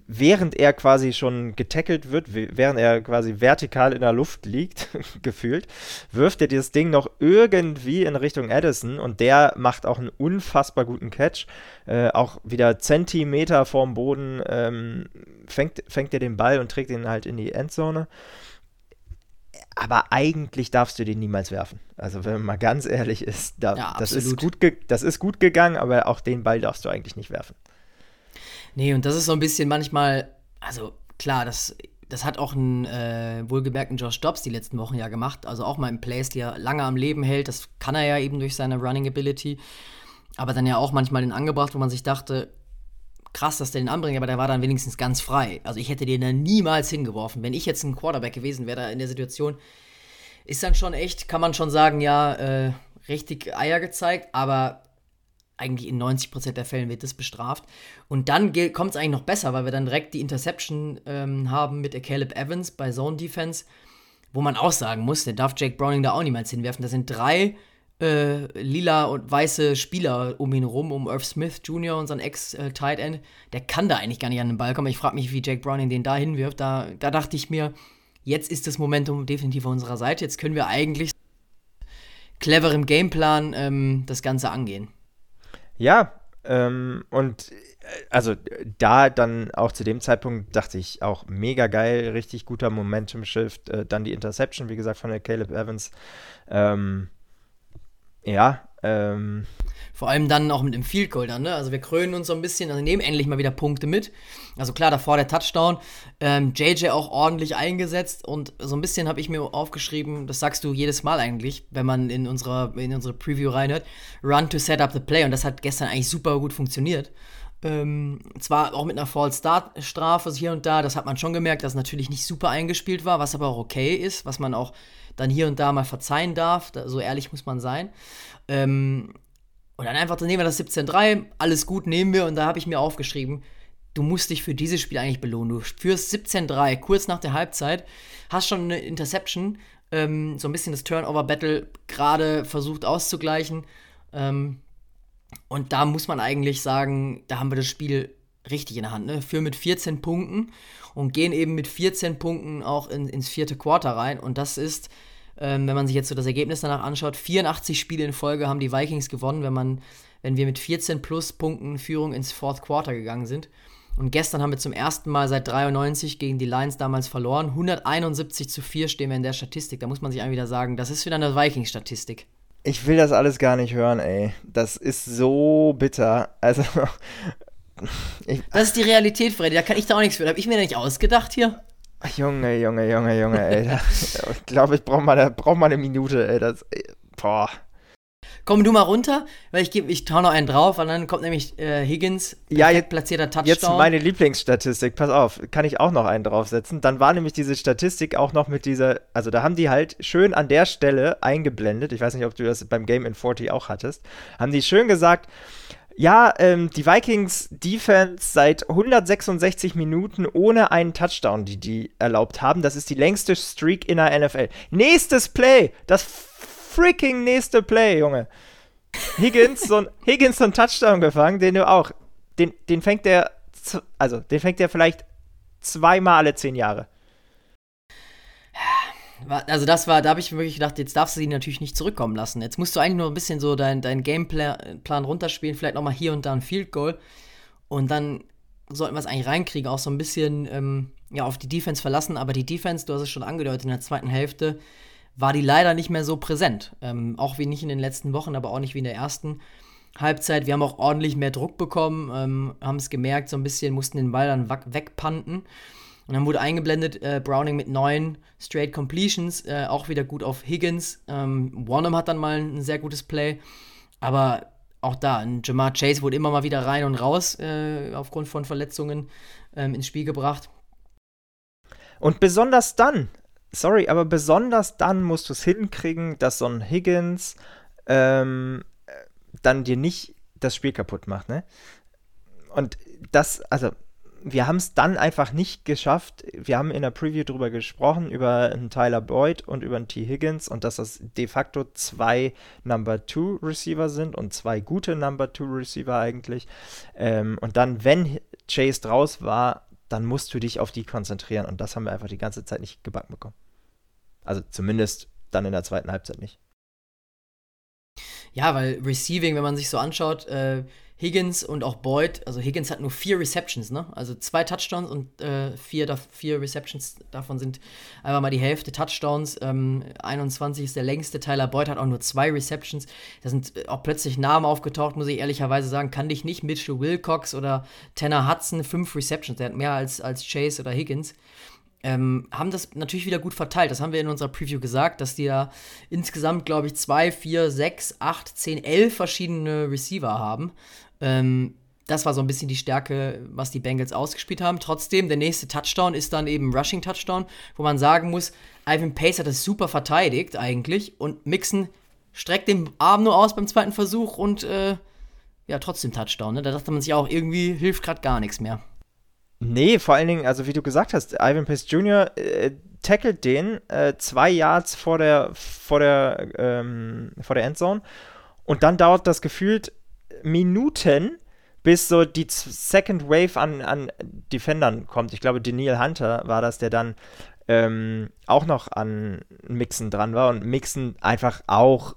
während er quasi schon getackelt wird, während er quasi vertikal in der Luft liegt, gefühlt, wirft er dieses Ding noch irgendwie in Richtung Addison und der macht auch einen unfassbar guten Catch. Äh, auch wieder Zentimeter vorm Boden ähm, fängt, fängt er den Ball und trägt ihn halt in die Endzone. Aber eigentlich darfst du den niemals werfen. Also wenn man mal ganz ehrlich ist, da, ja, das, ist gut das ist gut gegangen, aber auch den Ball darfst du eigentlich nicht werfen. Nee, und das ist so ein bisschen manchmal, also klar, das, das hat auch einen äh, wohlgemerkten Josh Dobbs die letzten Wochen ja gemacht. Also auch mal im Place, die er lange am Leben hält. Das kann er ja eben durch seine Running Ability. Aber dann ja auch manchmal den angebracht, wo man sich dachte, krass, dass der den anbringt, aber der war dann wenigstens ganz frei. Also ich hätte den dann niemals hingeworfen. Wenn ich jetzt ein Quarterback gewesen wäre da in der Situation, ist dann schon echt, kann man schon sagen, ja, äh, richtig Eier gezeigt, aber eigentlich in 90% der Fällen wird das bestraft. Und dann kommt es eigentlich noch besser, weil wir dann direkt die Interception ähm, haben mit Caleb Evans bei Zone Defense, wo man auch sagen muss, der darf Jake Browning da auch niemals hinwerfen. Da sind drei äh, lila und weiße Spieler um ihn rum, um Irv Smith Jr., unseren Ex-Tight End. Der kann da eigentlich gar nicht an den Ball kommen. Ich frage mich, wie Jake Browning den da hinwirft. Da, da dachte ich mir, jetzt ist das Momentum definitiv auf unserer Seite. Jetzt können wir eigentlich cleverem Gameplan ähm, das Ganze angehen. Ja, ähm, und äh, also da dann auch zu dem Zeitpunkt dachte ich auch mega geil, richtig guter Momentum-Shift. Äh, dann die Interception, wie gesagt, von der Caleb Evans. Ähm, ja, ähm, vor allem dann auch mit dem Field Goal dann, ne? Also wir krönen uns so ein bisschen, also nehmen endlich mal wieder Punkte mit. Also klar, davor der Touchdown. Ähm, JJ auch ordentlich eingesetzt und so ein bisschen habe ich mir aufgeschrieben, das sagst du jedes Mal eigentlich, wenn man in, unserer, in unsere Preview reinhört, Run to set up the play und das hat gestern eigentlich super gut funktioniert. Ähm, zwar auch mit einer False Start Strafe hier und da, das hat man schon gemerkt, dass natürlich nicht super eingespielt war, was aber auch okay ist, was man auch dann hier und da mal verzeihen darf, so ehrlich muss man sein. Ähm, Und dann einfach, dann nehmen wir das 17-3, alles gut, nehmen wir. Und da habe ich mir aufgeschrieben, du musst dich für dieses Spiel eigentlich belohnen. Du führst 17-3, kurz nach der Halbzeit, hast schon eine Interception, ähm, so ein bisschen das Turnover-Battle gerade versucht auszugleichen. Ähm, und da muss man eigentlich sagen, da haben wir das Spiel richtig in der Hand. Ne? Für mit 14 Punkten und gehen eben mit 14 Punkten auch in, ins vierte Quarter rein. Und das ist, ähm, wenn man sich jetzt so das Ergebnis danach anschaut, 84 Spiele in Folge haben die Vikings gewonnen, wenn man, wenn wir mit 14 plus Punkten Führung ins Fourth Quarter gegangen sind. Und gestern haben wir zum ersten Mal seit 93 gegen die Lions damals verloren. 171 zu 4 stehen wir in der Statistik. Da muss man sich einfach wieder sagen, das ist wieder eine Vikings-Statistik. Ich will das alles gar nicht hören, ey. Das ist so bitter. Also. Ich, das ist die Realität, Freddy. Da kann ich da auch nichts für. Da habe ich mir nicht ausgedacht hier. Junge, Junge, Junge, Junge, ey. ich glaube, ich brauche mal, brauch mal eine Minute, ey. Das, boah komm du mal runter, weil ich gebe, ich tau noch einen drauf und dann kommt nämlich äh, Higgins, ja, jetzt, platzierter Touchdown. Jetzt meine Lieblingsstatistik, pass auf, kann ich auch noch einen draufsetzen. Dann war nämlich diese Statistik auch noch mit dieser, also da haben die halt schön an der Stelle eingeblendet, ich weiß nicht, ob du das beim Game in 40 auch hattest, haben die schön gesagt, ja, ähm, die Vikings Defense seit 166 Minuten ohne einen Touchdown, die die erlaubt haben. Das ist die längste Streak in der NFL. Nächstes Play, das freaking nächste Play, Junge. Higgins, so ein, Higgins so einen Touchdown gefangen, den du auch, den, den fängt der, also den fängt der vielleicht zweimal alle zehn Jahre. Also das war, da habe ich wirklich gedacht, jetzt darfst du sie natürlich nicht zurückkommen lassen. Jetzt musst du eigentlich nur ein bisschen so deinen dein Gameplan runterspielen, vielleicht nochmal hier und da ein Field Goal. Und dann sollten wir es eigentlich reinkriegen, auch so ein bisschen ähm, ja, auf die Defense verlassen. Aber die Defense, du hast es schon angedeutet, in der zweiten Hälfte war die leider nicht mehr so präsent. Ähm, auch wie nicht in den letzten Wochen, aber auch nicht wie in der ersten Halbzeit. Wir haben auch ordentlich mehr Druck bekommen, ähm, haben es gemerkt, so ein bisschen, mussten den Ball dann wegpanten. Und dann wurde eingeblendet äh, Browning mit neun Straight Completions, äh, auch wieder gut auf Higgins. Ähm, Warnham hat dann mal ein sehr gutes Play. Aber auch da, ein Jamar Chase wurde immer mal wieder rein und raus äh, aufgrund von Verletzungen ähm, ins Spiel gebracht. Und besonders dann, sorry, aber besonders dann musst du es hinkriegen, dass so ein Higgins ähm, dann dir nicht das Spiel kaputt macht, ne? Und das, also, wir haben es dann einfach nicht geschafft. Wir haben in der Preview drüber gesprochen, über einen Tyler Boyd und über einen T. Higgins und dass das de facto zwei Number Two Receiver sind und zwei gute Number Two Receiver eigentlich. Ähm, und dann, wenn Chase draus war, dann musst du dich auf die konzentrieren. Und das haben wir einfach die ganze Zeit nicht gebacken bekommen. Also zumindest dann in der zweiten Halbzeit nicht. Ja, weil Receiving, wenn man sich so anschaut, äh, Higgins und auch Boyd, also Higgins hat nur vier Receptions, ne? Also zwei Touchdowns und äh, vier, vier Receptions, davon sind einfach mal die Hälfte Touchdowns. Ähm, 21 ist der längste. Tyler Boyd hat auch nur zwei Receptions. Da sind äh, auch plötzlich Namen aufgetaucht, muss ich ehrlicherweise sagen. Kann dich nicht Mitchell Wilcox oder Tanner Hudson, fünf Receptions. Der hat mehr als, als Chase oder Higgins ähm, haben das natürlich wieder gut verteilt. Das haben wir in unserer Preview gesagt, dass die da insgesamt, glaube ich, zwei, vier, sechs, acht, zehn, elf verschiedene Receiver haben. Ähm, das war so ein bisschen die Stärke, was die Bengals ausgespielt haben. Trotzdem, der nächste Touchdown ist dann eben Rushing Touchdown, wo man sagen muss, Ivan Pace hat das super verteidigt eigentlich und Mixon streckt den Arm nur aus beim zweiten Versuch und äh, ja, trotzdem Touchdown. Ne? Da dachte man sich auch, irgendwie hilft gerade gar nichts mehr. Nee, vor allen Dingen, also wie du gesagt hast, Ivan Pace Jr. Äh, tackelt den äh, zwei Yards vor der, vor, der, ähm, vor der Endzone und dann dauert das gefühlt Minuten, bis so die Second Wave an, an Defendern kommt. Ich glaube, Daniel Hunter war das, der dann ähm, auch noch an Mixen dran war und Mixen einfach auch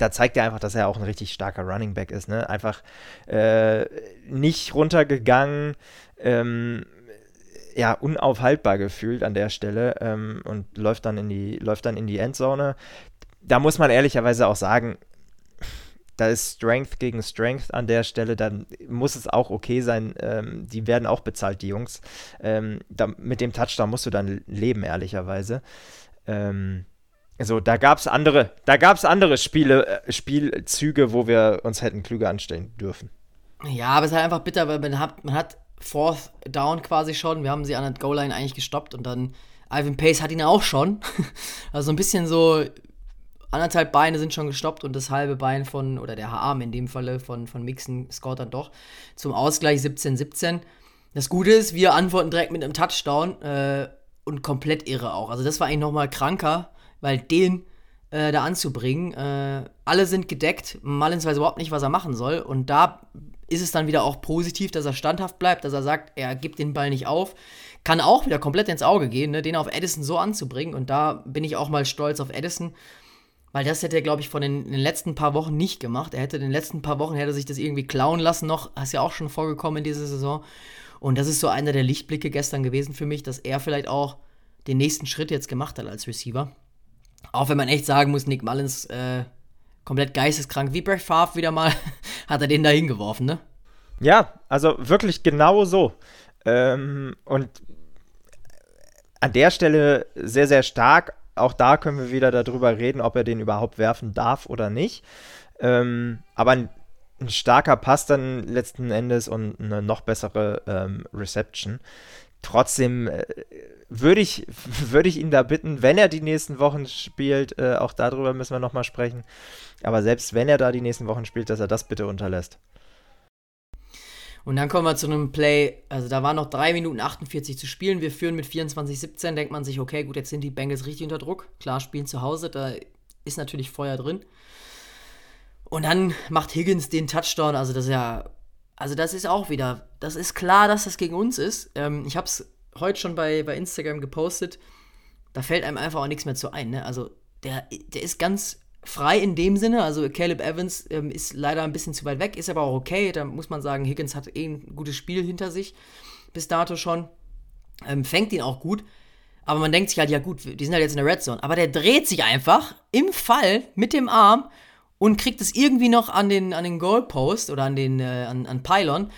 da zeigt er einfach, dass er auch ein richtig starker Running Back ist. Ne? Einfach äh, nicht runtergegangen, ähm, ja, unaufhaltbar gefühlt an der Stelle ähm, und läuft dann, in die, läuft dann in die Endzone. Da muss man ehrlicherweise auch sagen, da ist Strength gegen Strength an der Stelle, dann muss es auch okay sein. Ähm, die werden auch bezahlt, die Jungs. Ähm, da, mit dem Touchdown musst du dann leben, ehrlicherweise. Ähm, also da gab es andere, da gab andere Spiele, äh, Spielzüge, wo wir uns hätten klüger anstellen dürfen. Ja, aber es ist halt einfach bitter, weil man hat, man hat Fourth Down quasi schon. Wir haben sie an der Goal-Line eigentlich gestoppt und dann Ivan Pace hat ihn auch schon. also ein bisschen so anderthalb Beine sind schon gestoppt und das halbe Bein von, oder der Arm in dem Falle von, von Mixon scored dann doch zum Ausgleich 17-17. Das Gute ist, wir antworten direkt mit einem Touchdown äh, und komplett irre auch. Also das war eigentlich nochmal kranker, weil den äh, da anzubringen, äh, alle sind gedeckt, Mullins weiß überhaupt nicht, was er machen soll und da ist es dann wieder auch positiv, dass er standhaft bleibt, dass er sagt, er gibt den Ball nicht auf. Kann auch wieder komplett ins Auge gehen, ne, den auf Edison so anzubringen. Und da bin ich auch mal stolz auf Edison, weil das hätte er, glaube ich, von den, den, letzten paar Wochen nicht gemacht. Er hätte in den letzten paar Wochen hätte sich das irgendwie klauen lassen noch. Ist ja auch schon vorgekommen in dieser Saison. Und das ist so einer der Lichtblicke gestern gewesen für mich, dass er vielleicht auch den nächsten Schritt jetzt gemacht hat als Receiver. Auch wenn man echt sagen muss, Nick Mullins äh, komplett geisteskrank, wie Brett Favre wieder mal, hat er den da hingeworfen, ne? Ja, also wirklich genau so. Ähm, und an der Stelle sehr, sehr stark. Auch da können wir wieder darüber reden, ob er den überhaupt werfen darf oder nicht. Ähm, aber ein, ein, starker Pass dann letzten Endes und eine noch bessere ähm, Reception. Trotzdem äh, würde ich, würd ich ihn da bitten, wenn er die nächsten Wochen spielt, äh, auch darüber müssen wir nochmal sprechen, aber selbst wenn er da die nächsten Wochen spielt, dass er das bitte unterlässt. Und dann kommen wir zu einem Play, also da waren noch 3 Minuten 48 zu spielen, wir führen mit 24-17, denkt man sich, okay, gut, jetzt sind die Bengals richtig unter Druck, klar, spielen zu Hause, da ist natürlich Feuer drin. Und dann macht Higgins den Touchdown, also das ist ja, also das ist auch wieder, das ist klar, dass das gegen uns ist. Ähm, ich habe es heute schon bei, bei Instagram gepostet, da fällt einem einfach auch nichts mehr zu ein, ne? Also der, der ist ganz frei in dem Sinne. Also Caleb Evans ähm, ist leider ein bisschen zu weit weg, ist aber auch okay. Da muss man sagen, Higgins hat eh ein gutes Spiel hinter sich bis dato schon. Ähm, fängt ihn auch gut. Aber man denkt sich halt, ja gut, die sind halt jetzt in der Red Zone. Aber der dreht sich einfach im Fall mit dem Arm und kriegt es irgendwie noch an den, an den Goalpost oder an den äh, an, an Pylon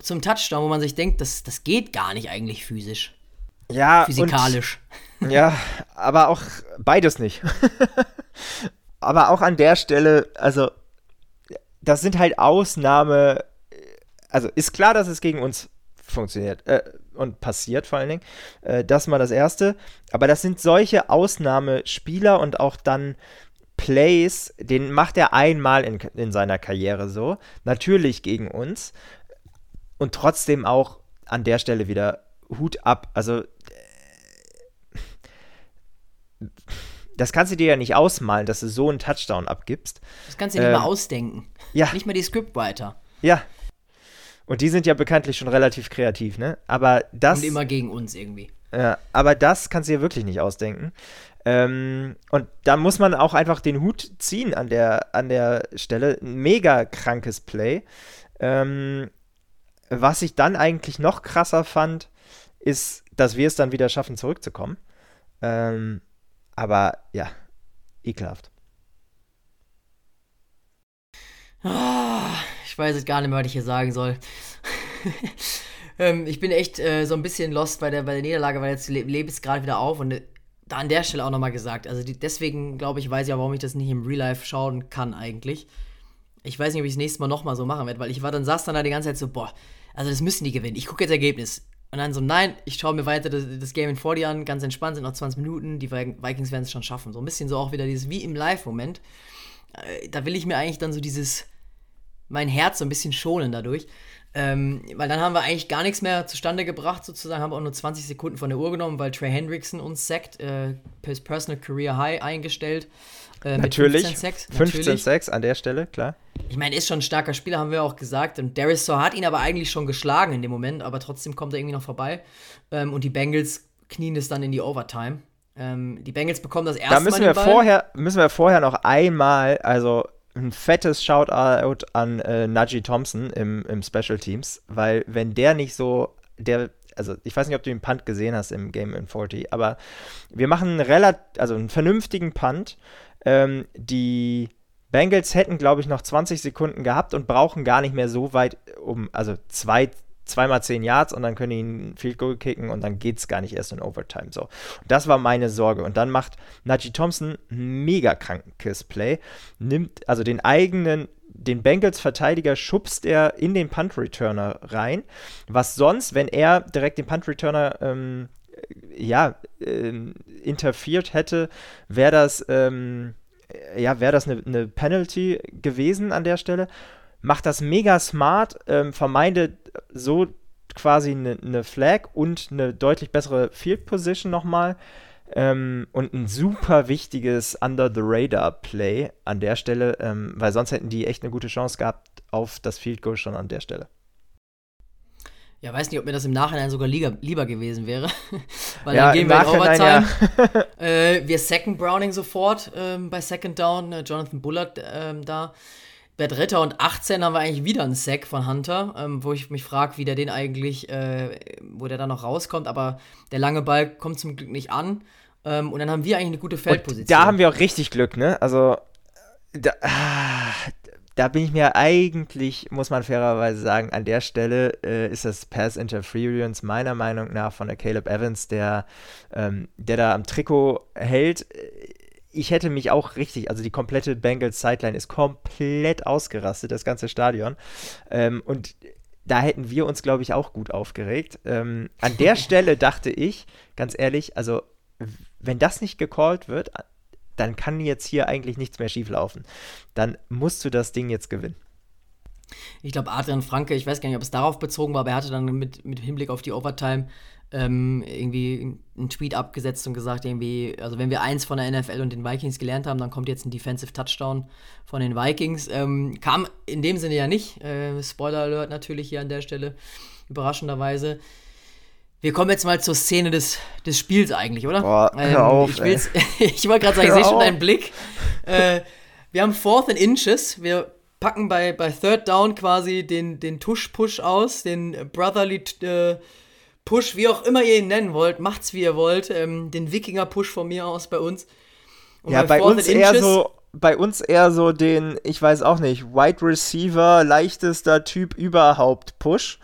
zum Touchdown, wo man sich denkt, das, das geht gar nicht eigentlich physisch. Ja, physikalisch. Und, ja, aber auch beides nicht. aber auch an der Stelle, also das sind halt Ausnahme, also ist klar, dass es gegen uns funktioniert äh, und passiert vor allen Dingen. Äh, das mal das Erste. Aber das sind solche Ausnahmespieler und auch dann Plays, den macht er einmal in, in seiner Karriere so. Natürlich gegen uns. Und trotzdem auch an der Stelle wieder Hut ab. Also das kannst du dir ja nicht ausmalen, dass du so einen Touchdown abgibst. Das kannst du dir ähm, nicht mal ähm, ausdenken. Ja. Nicht mal die Scriptwriter. Ja. Und die sind ja bekanntlich schon relativ kreativ, ne? Aber das. Und immer gegen uns irgendwie. Ja, aber das kannst du dir wirklich nicht ausdenken. Ähm, und da muss man auch einfach den Hut ziehen an der, an der Stelle. Mega krankes Play. Ähm, was ich dann eigentlich noch krasser fand, ist, dass wir es dann wieder schaffen, zurückzukommen. Ähm, aber ja, ekelhaft. Oh, ich weiß jetzt gar nicht mehr, was ich hier sagen soll. ähm, ich bin echt äh, so ein bisschen lost bei der, bei der Niederlage, weil jetzt le lebe ich gerade wieder auf und äh, da an der Stelle auch nochmal gesagt. Also die, deswegen glaube ich, weiß ich auch, warum ich das nicht im Real Life schauen kann eigentlich. Ich weiß nicht, ob ich das nächste Mal nochmal so machen werde, weil ich war dann saß dann da die ganze Zeit so, boah, also das müssen die gewinnen. Ich gucke jetzt Ergebnis. Und dann so, nein, ich schaue mir weiter das, das, Game in 40 an, ganz entspannt, sind noch 20 Minuten, die Vikings werden es schon schaffen. So ein bisschen so auch wieder dieses wie im Live-Moment. Äh, da will ich mir eigentlich dann so dieses, mein Herz so ein bisschen schonen dadurch. Ähm, weil dann haben wir eigentlich gar nichts mehr zustande gebracht, sozusagen, haben wir auch nur 20 Sekunden von der Uhr genommen, weil Trey Hendrickson uns sackt, äh, Personal Career High eingestellt. Äh, Natürlich. 15 Sacks. 15 Sacks an der Stelle, klar. Ich meine, ist schon ein starker Spieler, haben wir auch gesagt. Und Darius Saw hat ihn aber eigentlich schon geschlagen in dem Moment, aber trotzdem kommt er irgendwie noch vorbei. Ähm, und die Bengals knien es dann in die Overtime. Ähm, die Bengals bekommen das erste da müssen Mal. Wir vorher, müssen wir vorher noch einmal, also ein fettes Shoutout an äh, Najee Thompson im, im Special Teams, weil wenn der nicht so, der also ich weiß nicht, ob du den Punt gesehen hast im Game in 40, aber wir machen einen relativ, also einen vernünftigen Punt ähm, die Bengals hätten, glaube ich, noch 20 Sekunden gehabt und brauchen gar nicht mehr so weit, um, also zwei, zweimal 10 Yards und dann können die einen Field Goal kicken und dann geht es gar nicht erst in Overtime. So. Und das war meine Sorge. Und dann macht Najee Thompson ein mega krankes Play, nimmt also den eigenen den Bengals-Verteidiger schubst er in den Punt-Returner rein, was sonst, wenn er direkt den Punt-Returner ähm, ja, äh, interferiert hätte, wäre das ähm, äh, ja, wäre das eine ne Penalty gewesen an der Stelle. Macht das mega smart, ähm, vermeidet so quasi eine ne Flag und eine deutlich bessere Field Position nochmal. Ähm, und ein super wichtiges Under-the-Radar-Play an der Stelle, ähm, weil sonst hätten die echt eine gute Chance gehabt auf das Field Goal schon an der Stelle. Ja, weiß nicht, ob mir das im Nachhinein sogar lieber, lieber gewesen wäre. Weil ja, dann gehen wir in Overtime. Ja. äh, wir second Browning sofort ähm, bei Second Down. Äh, Jonathan Bullard ähm, da. Bei Dritter und 18 haben wir eigentlich wieder einen Sack von Hunter, ähm, wo ich mich frage, wie der den eigentlich, äh, wo der dann noch rauskommt. Aber der lange Ball kommt zum Glück nicht an. Ähm, und dann haben wir eigentlich eine gute Feldposition. Und da haben wir auch richtig Glück, ne? Also, da, ah, da bin ich mir eigentlich, muss man fairerweise sagen, an der Stelle äh, ist das Pass Interference meiner Meinung nach von der Caleb Evans, der, ähm, der da am Trikot hält. Ich hätte mich auch richtig, also die komplette Bengals Sideline ist komplett ausgerastet, das ganze Stadion. Ähm, und da hätten wir uns, glaube ich, auch gut aufgeregt. Ähm, an der Stelle dachte ich, ganz ehrlich, also wenn das nicht gecallt wird, dann kann jetzt hier eigentlich nichts mehr schieflaufen. Dann musst du das Ding jetzt gewinnen. Ich glaube, Adrian Franke, ich weiß gar nicht, ob es darauf bezogen war, aber er hatte dann mit, mit Hinblick auf die Overtime ähm, irgendwie einen Tweet abgesetzt und gesagt, irgendwie, also wenn wir eins von der NFL und den Vikings gelernt haben, dann kommt jetzt ein Defensive Touchdown von den Vikings. Ähm, kam in dem Sinne ja nicht. Äh, Spoiler Alert natürlich hier an der Stelle, überraschenderweise. Wir kommen jetzt mal zur Szene des, des Spiels eigentlich, oder? Boah, hör ähm, auf, ich ich wollte gerade sagen, ich sehe schon deinen Blick. Äh, wir haben Fourth and Inches. Wir packen bei, bei Third Down quasi den, den Tush-Push aus, den Brotherly äh, Push, wie auch immer ihr ihn nennen wollt. Macht's, wie ihr wollt. Ähm, den Wikinger-Push von mir aus bei uns. Und ja, bei, bei uns eher so bei uns eher so den, ich weiß auch nicht, Wide Receiver, leichtester Typ überhaupt Push.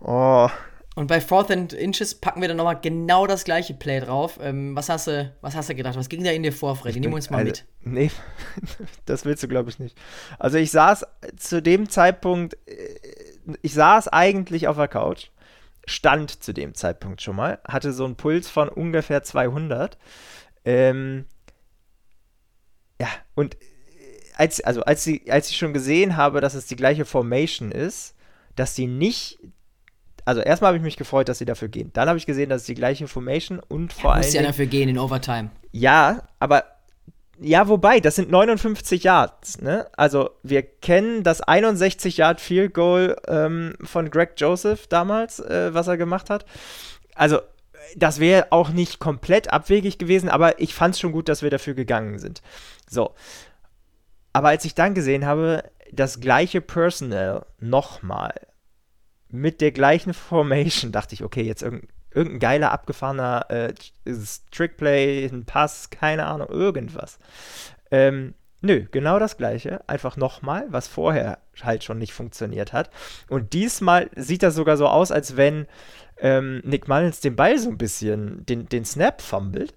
Oh, und bei Fourth and Inches packen wir dann nochmal genau das gleiche Play drauf. Ähm, was, hast du, was hast du gedacht? Was ging da in dir vor, Freddy? Nimm uns mal also, mit. Nee, das willst du, glaube ich, nicht. Also ich saß zu dem Zeitpunkt, äh, ich saß eigentlich auf der Couch, stand zu dem Zeitpunkt schon mal, hatte so einen Puls von ungefähr 200. Ähm, ja, und äh, als, also als, sie, als ich schon gesehen habe, dass es die gleiche Formation ist, dass sie nicht also erstmal habe ich mich gefreut, dass sie dafür gehen. Dann habe ich gesehen, dass es die gleiche Formation und vor allem. Muss ja dafür gehen in Overtime. Ja, aber ja, wobei, das sind 59 Yards, ne? Also, wir kennen das 61 Yard Field Goal ähm, von Greg Joseph damals, äh, was er gemacht hat. Also, das wäre auch nicht komplett abwegig gewesen, aber ich fand es schon gut, dass wir dafür gegangen sind. So. Aber als ich dann gesehen habe, das gleiche Personal nochmal mit der gleichen Formation dachte ich, okay, jetzt irgendein, irgendein geiler, abgefahrener äh, Trickplay, ein Pass, keine Ahnung, irgendwas. Ähm, nö, genau das gleiche, einfach nochmal, was vorher halt schon nicht funktioniert hat. Und diesmal sieht das sogar so aus, als wenn ähm, Nick Mullins den Ball so ein bisschen, den, den Snap fummelt.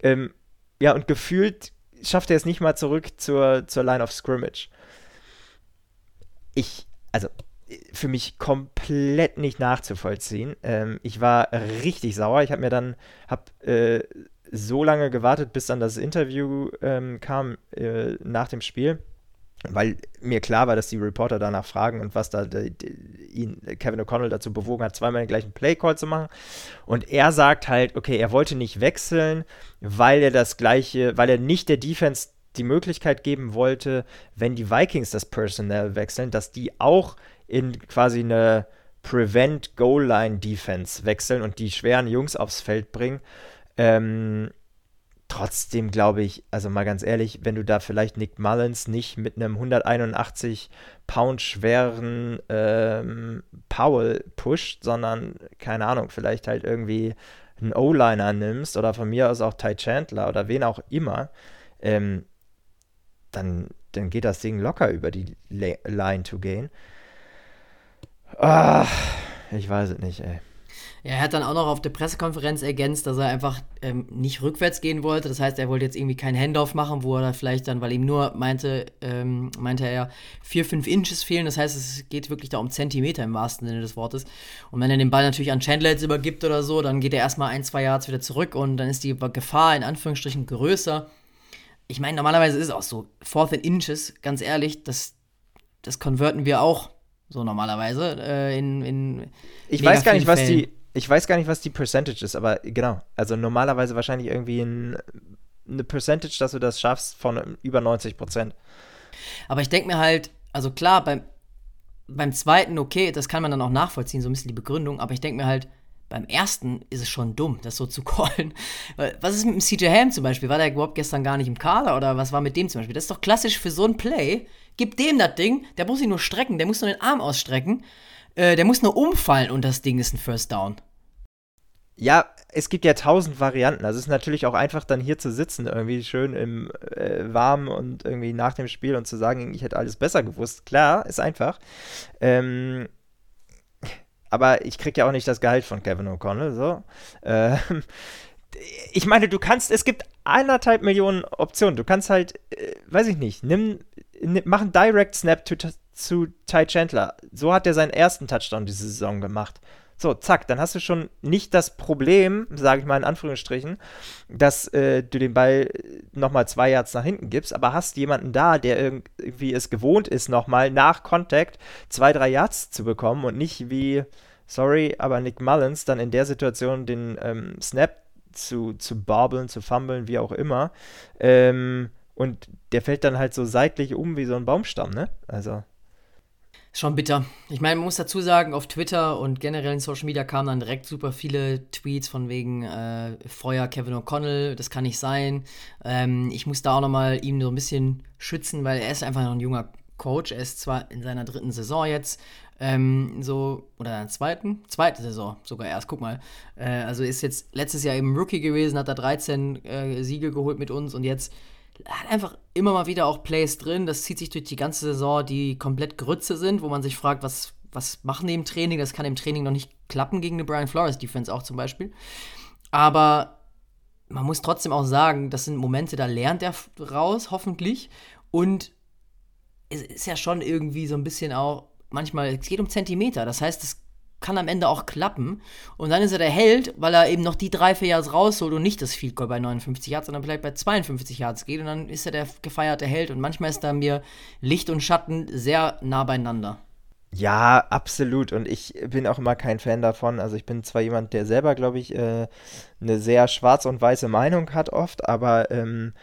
Ähm, ja, und gefühlt schafft er es nicht mal zurück zur, zur Line of Scrimmage. Ich, also für mich komplett nicht nachzuvollziehen. Ähm, ich war richtig sauer. Ich habe mir dann hab, äh, so lange gewartet, bis dann das Interview ähm, kam äh, nach dem Spiel, weil mir klar war, dass die Reporter danach fragen und was da de, de, ihn, Kevin O'Connell dazu bewogen hat, zweimal den gleichen Playcall zu machen. Und er sagt halt, okay, er wollte nicht wechseln, weil er das gleiche, weil er nicht der Defense die Möglichkeit geben wollte, wenn die Vikings das Personnel wechseln, dass die auch in quasi eine Prevent-Goal-Line-Defense wechseln und die schweren Jungs aufs Feld bringen. Ähm, trotzdem glaube ich, also mal ganz ehrlich, wenn du da vielleicht Nick Mullins nicht mit einem 181 Pound schweren ähm, Powell pusht, sondern keine Ahnung, vielleicht halt irgendwie einen O-Liner nimmst oder von mir aus auch Ty Chandler oder wen auch immer, ähm, dann, dann geht das Ding locker über die Line to gain. Ach, ich weiß es nicht, ey. Er hat dann auch noch auf der Pressekonferenz ergänzt, dass er einfach ähm, nicht rückwärts gehen wollte. Das heißt, er wollte jetzt irgendwie keinen Handoff machen, wo er da vielleicht dann, weil ihm nur meinte, ähm, meinte er, vier, fünf Inches fehlen. Das heißt, es geht wirklich da um Zentimeter im wahrsten Sinne des Wortes. Und wenn er den Ball natürlich an Chandler jetzt übergibt oder so, dann geht er erstmal ein, zwei Yards wieder zurück und dann ist die Gefahr in Anführungsstrichen größer, ich meine, normalerweise ist es auch so. Fourth and Inches, ganz ehrlich, das, das konverten wir auch so normalerweise äh, in, in Ich weiß gar nicht, was die, ich weiß gar nicht, was die Percentage ist, aber genau. Also normalerweise wahrscheinlich irgendwie ein, eine Percentage, dass du das schaffst von über 90 Prozent. Aber ich denke mir halt, also klar, beim, beim zweiten, okay, das kann man dann auch nachvollziehen, so ein bisschen die Begründung, aber ich denke mir halt, beim ersten ist es schon dumm, das so zu callen. Was ist mit dem CJ Ham zum Beispiel? War der überhaupt gestern gar nicht im Kader oder was war mit dem zum Beispiel? Das ist doch klassisch für so ein Play. Gib dem das Ding, der muss sich nur strecken, der muss nur den Arm ausstrecken, äh, der muss nur umfallen und das Ding ist ein First Down. Ja, es gibt ja tausend Varianten. Also es ist natürlich auch einfach dann hier zu sitzen, irgendwie schön im äh, Warmen und irgendwie nach dem Spiel und zu sagen, ich hätte alles besser gewusst. Klar, ist einfach. Ähm, aber ich kriege ja auch nicht das Gehalt von Kevin O'Connell. So. Ähm, ich meine, du kannst, es gibt eineinhalb Millionen Optionen. Du kannst halt, äh, weiß ich nicht, nimm, nimm, mach einen Direct Snap to, zu Ty Chandler. So hat er seinen ersten Touchdown diese Saison gemacht. So, zack, dann hast du schon nicht das Problem, sage ich mal in Anführungsstrichen, dass äh, du den Ball nochmal zwei Yards nach hinten gibst, aber hast jemanden da, der irgendwie es gewohnt ist, nochmal nach Contact zwei, drei Yards zu bekommen und nicht wie, sorry, aber Nick Mullins dann in der Situation den ähm, Snap zu, zu barbeln, zu fummeln, wie auch immer. Ähm, und der fällt dann halt so seitlich um wie so ein Baumstamm, ne? Also. Schon bitter. Ich meine, man muss dazu sagen, auf Twitter und generell in Social Media kamen dann direkt super viele Tweets von wegen äh, Feuer Kevin O'Connell, das kann nicht sein. Ähm, ich muss da auch nochmal ihm so ein bisschen schützen, weil er ist einfach noch ein junger Coach. Er ist zwar in seiner dritten Saison jetzt, ähm, so, oder der zweiten, zweite Saison sogar erst, guck mal. Äh, also ist jetzt letztes Jahr eben Rookie gewesen, hat da 13 äh, Siege geholt mit uns und jetzt hat einfach immer mal wieder auch Plays drin. Das zieht sich durch die ganze Saison, die komplett Grütze sind, wo man sich fragt, was, was machen die im Training? Das kann im Training noch nicht klappen gegen eine Brian Flores Defense auch zum Beispiel. Aber man muss trotzdem auch sagen, das sind Momente, da lernt er raus, hoffentlich. Und es ist ja schon irgendwie so ein bisschen auch, manchmal, es geht um Zentimeter. Das heißt, es kann am Ende auch klappen. Und dann ist er der Held, weil er eben noch die drei, vier Yards rausholt und nicht das Field Goal bei 59 Yards, sondern vielleicht bei 52 Yards geht. Und dann ist er der gefeierte Held. Und manchmal ist da mir Licht und Schatten sehr nah beieinander. Ja, absolut. Und ich bin auch immer kein Fan davon. Also ich bin zwar jemand, der selber, glaube ich, äh, eine sehr schwarz und weiße Meinung hat oft, aber ähm,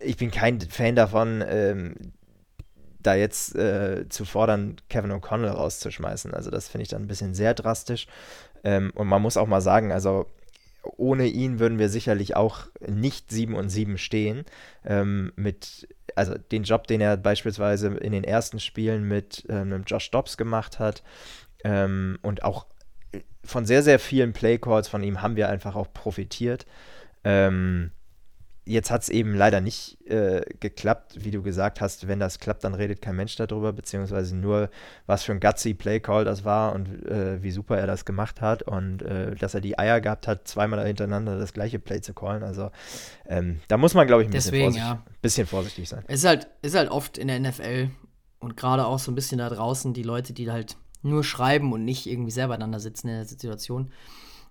ich bin kein Fan davon, ähm, da jetzt äh, zu fordern, Kevin O'Connell rauszuschmeißen. Also das finde ich dann ein bisschen sehr drastisch. Ähm, und man muss auch mal sagen, also ohne ihn würden wir sicherlich auch nicht 7 und 7 stehen. Ähm, mit, also den Job, den er beispielsweise in den ersten Spielen mit, äh, mit Josh Dobbs gemacht hat ähm, und auch von sehr, sehr vielen Playcalls von ihm haben wir einfach auch profitiert. Ähm, jetzt hat es eben leider nicht äh, geklappt, wie du gesagt hast. Wenn das klappt, dann redet kein Mensch darüber, beziehungsweise nur, was für ein gutsy Playcall das war und äh, wie super er das gemacht hat und äh, dass er die Eier gehabt hat, zweimal hintereinander das gleiche Play zu callen. Also ähm, da muss man, glaube ich, ein Deswegen, bisschen, vorsichtig, ja. bisschen vorsichtig sein. Es ist halt, ist halt oft in der NFL und gerade auch so ein bisschen da draußen die Leute, die halt nur schreiben und nicht irgendwie selber einander sitzen in der Situation.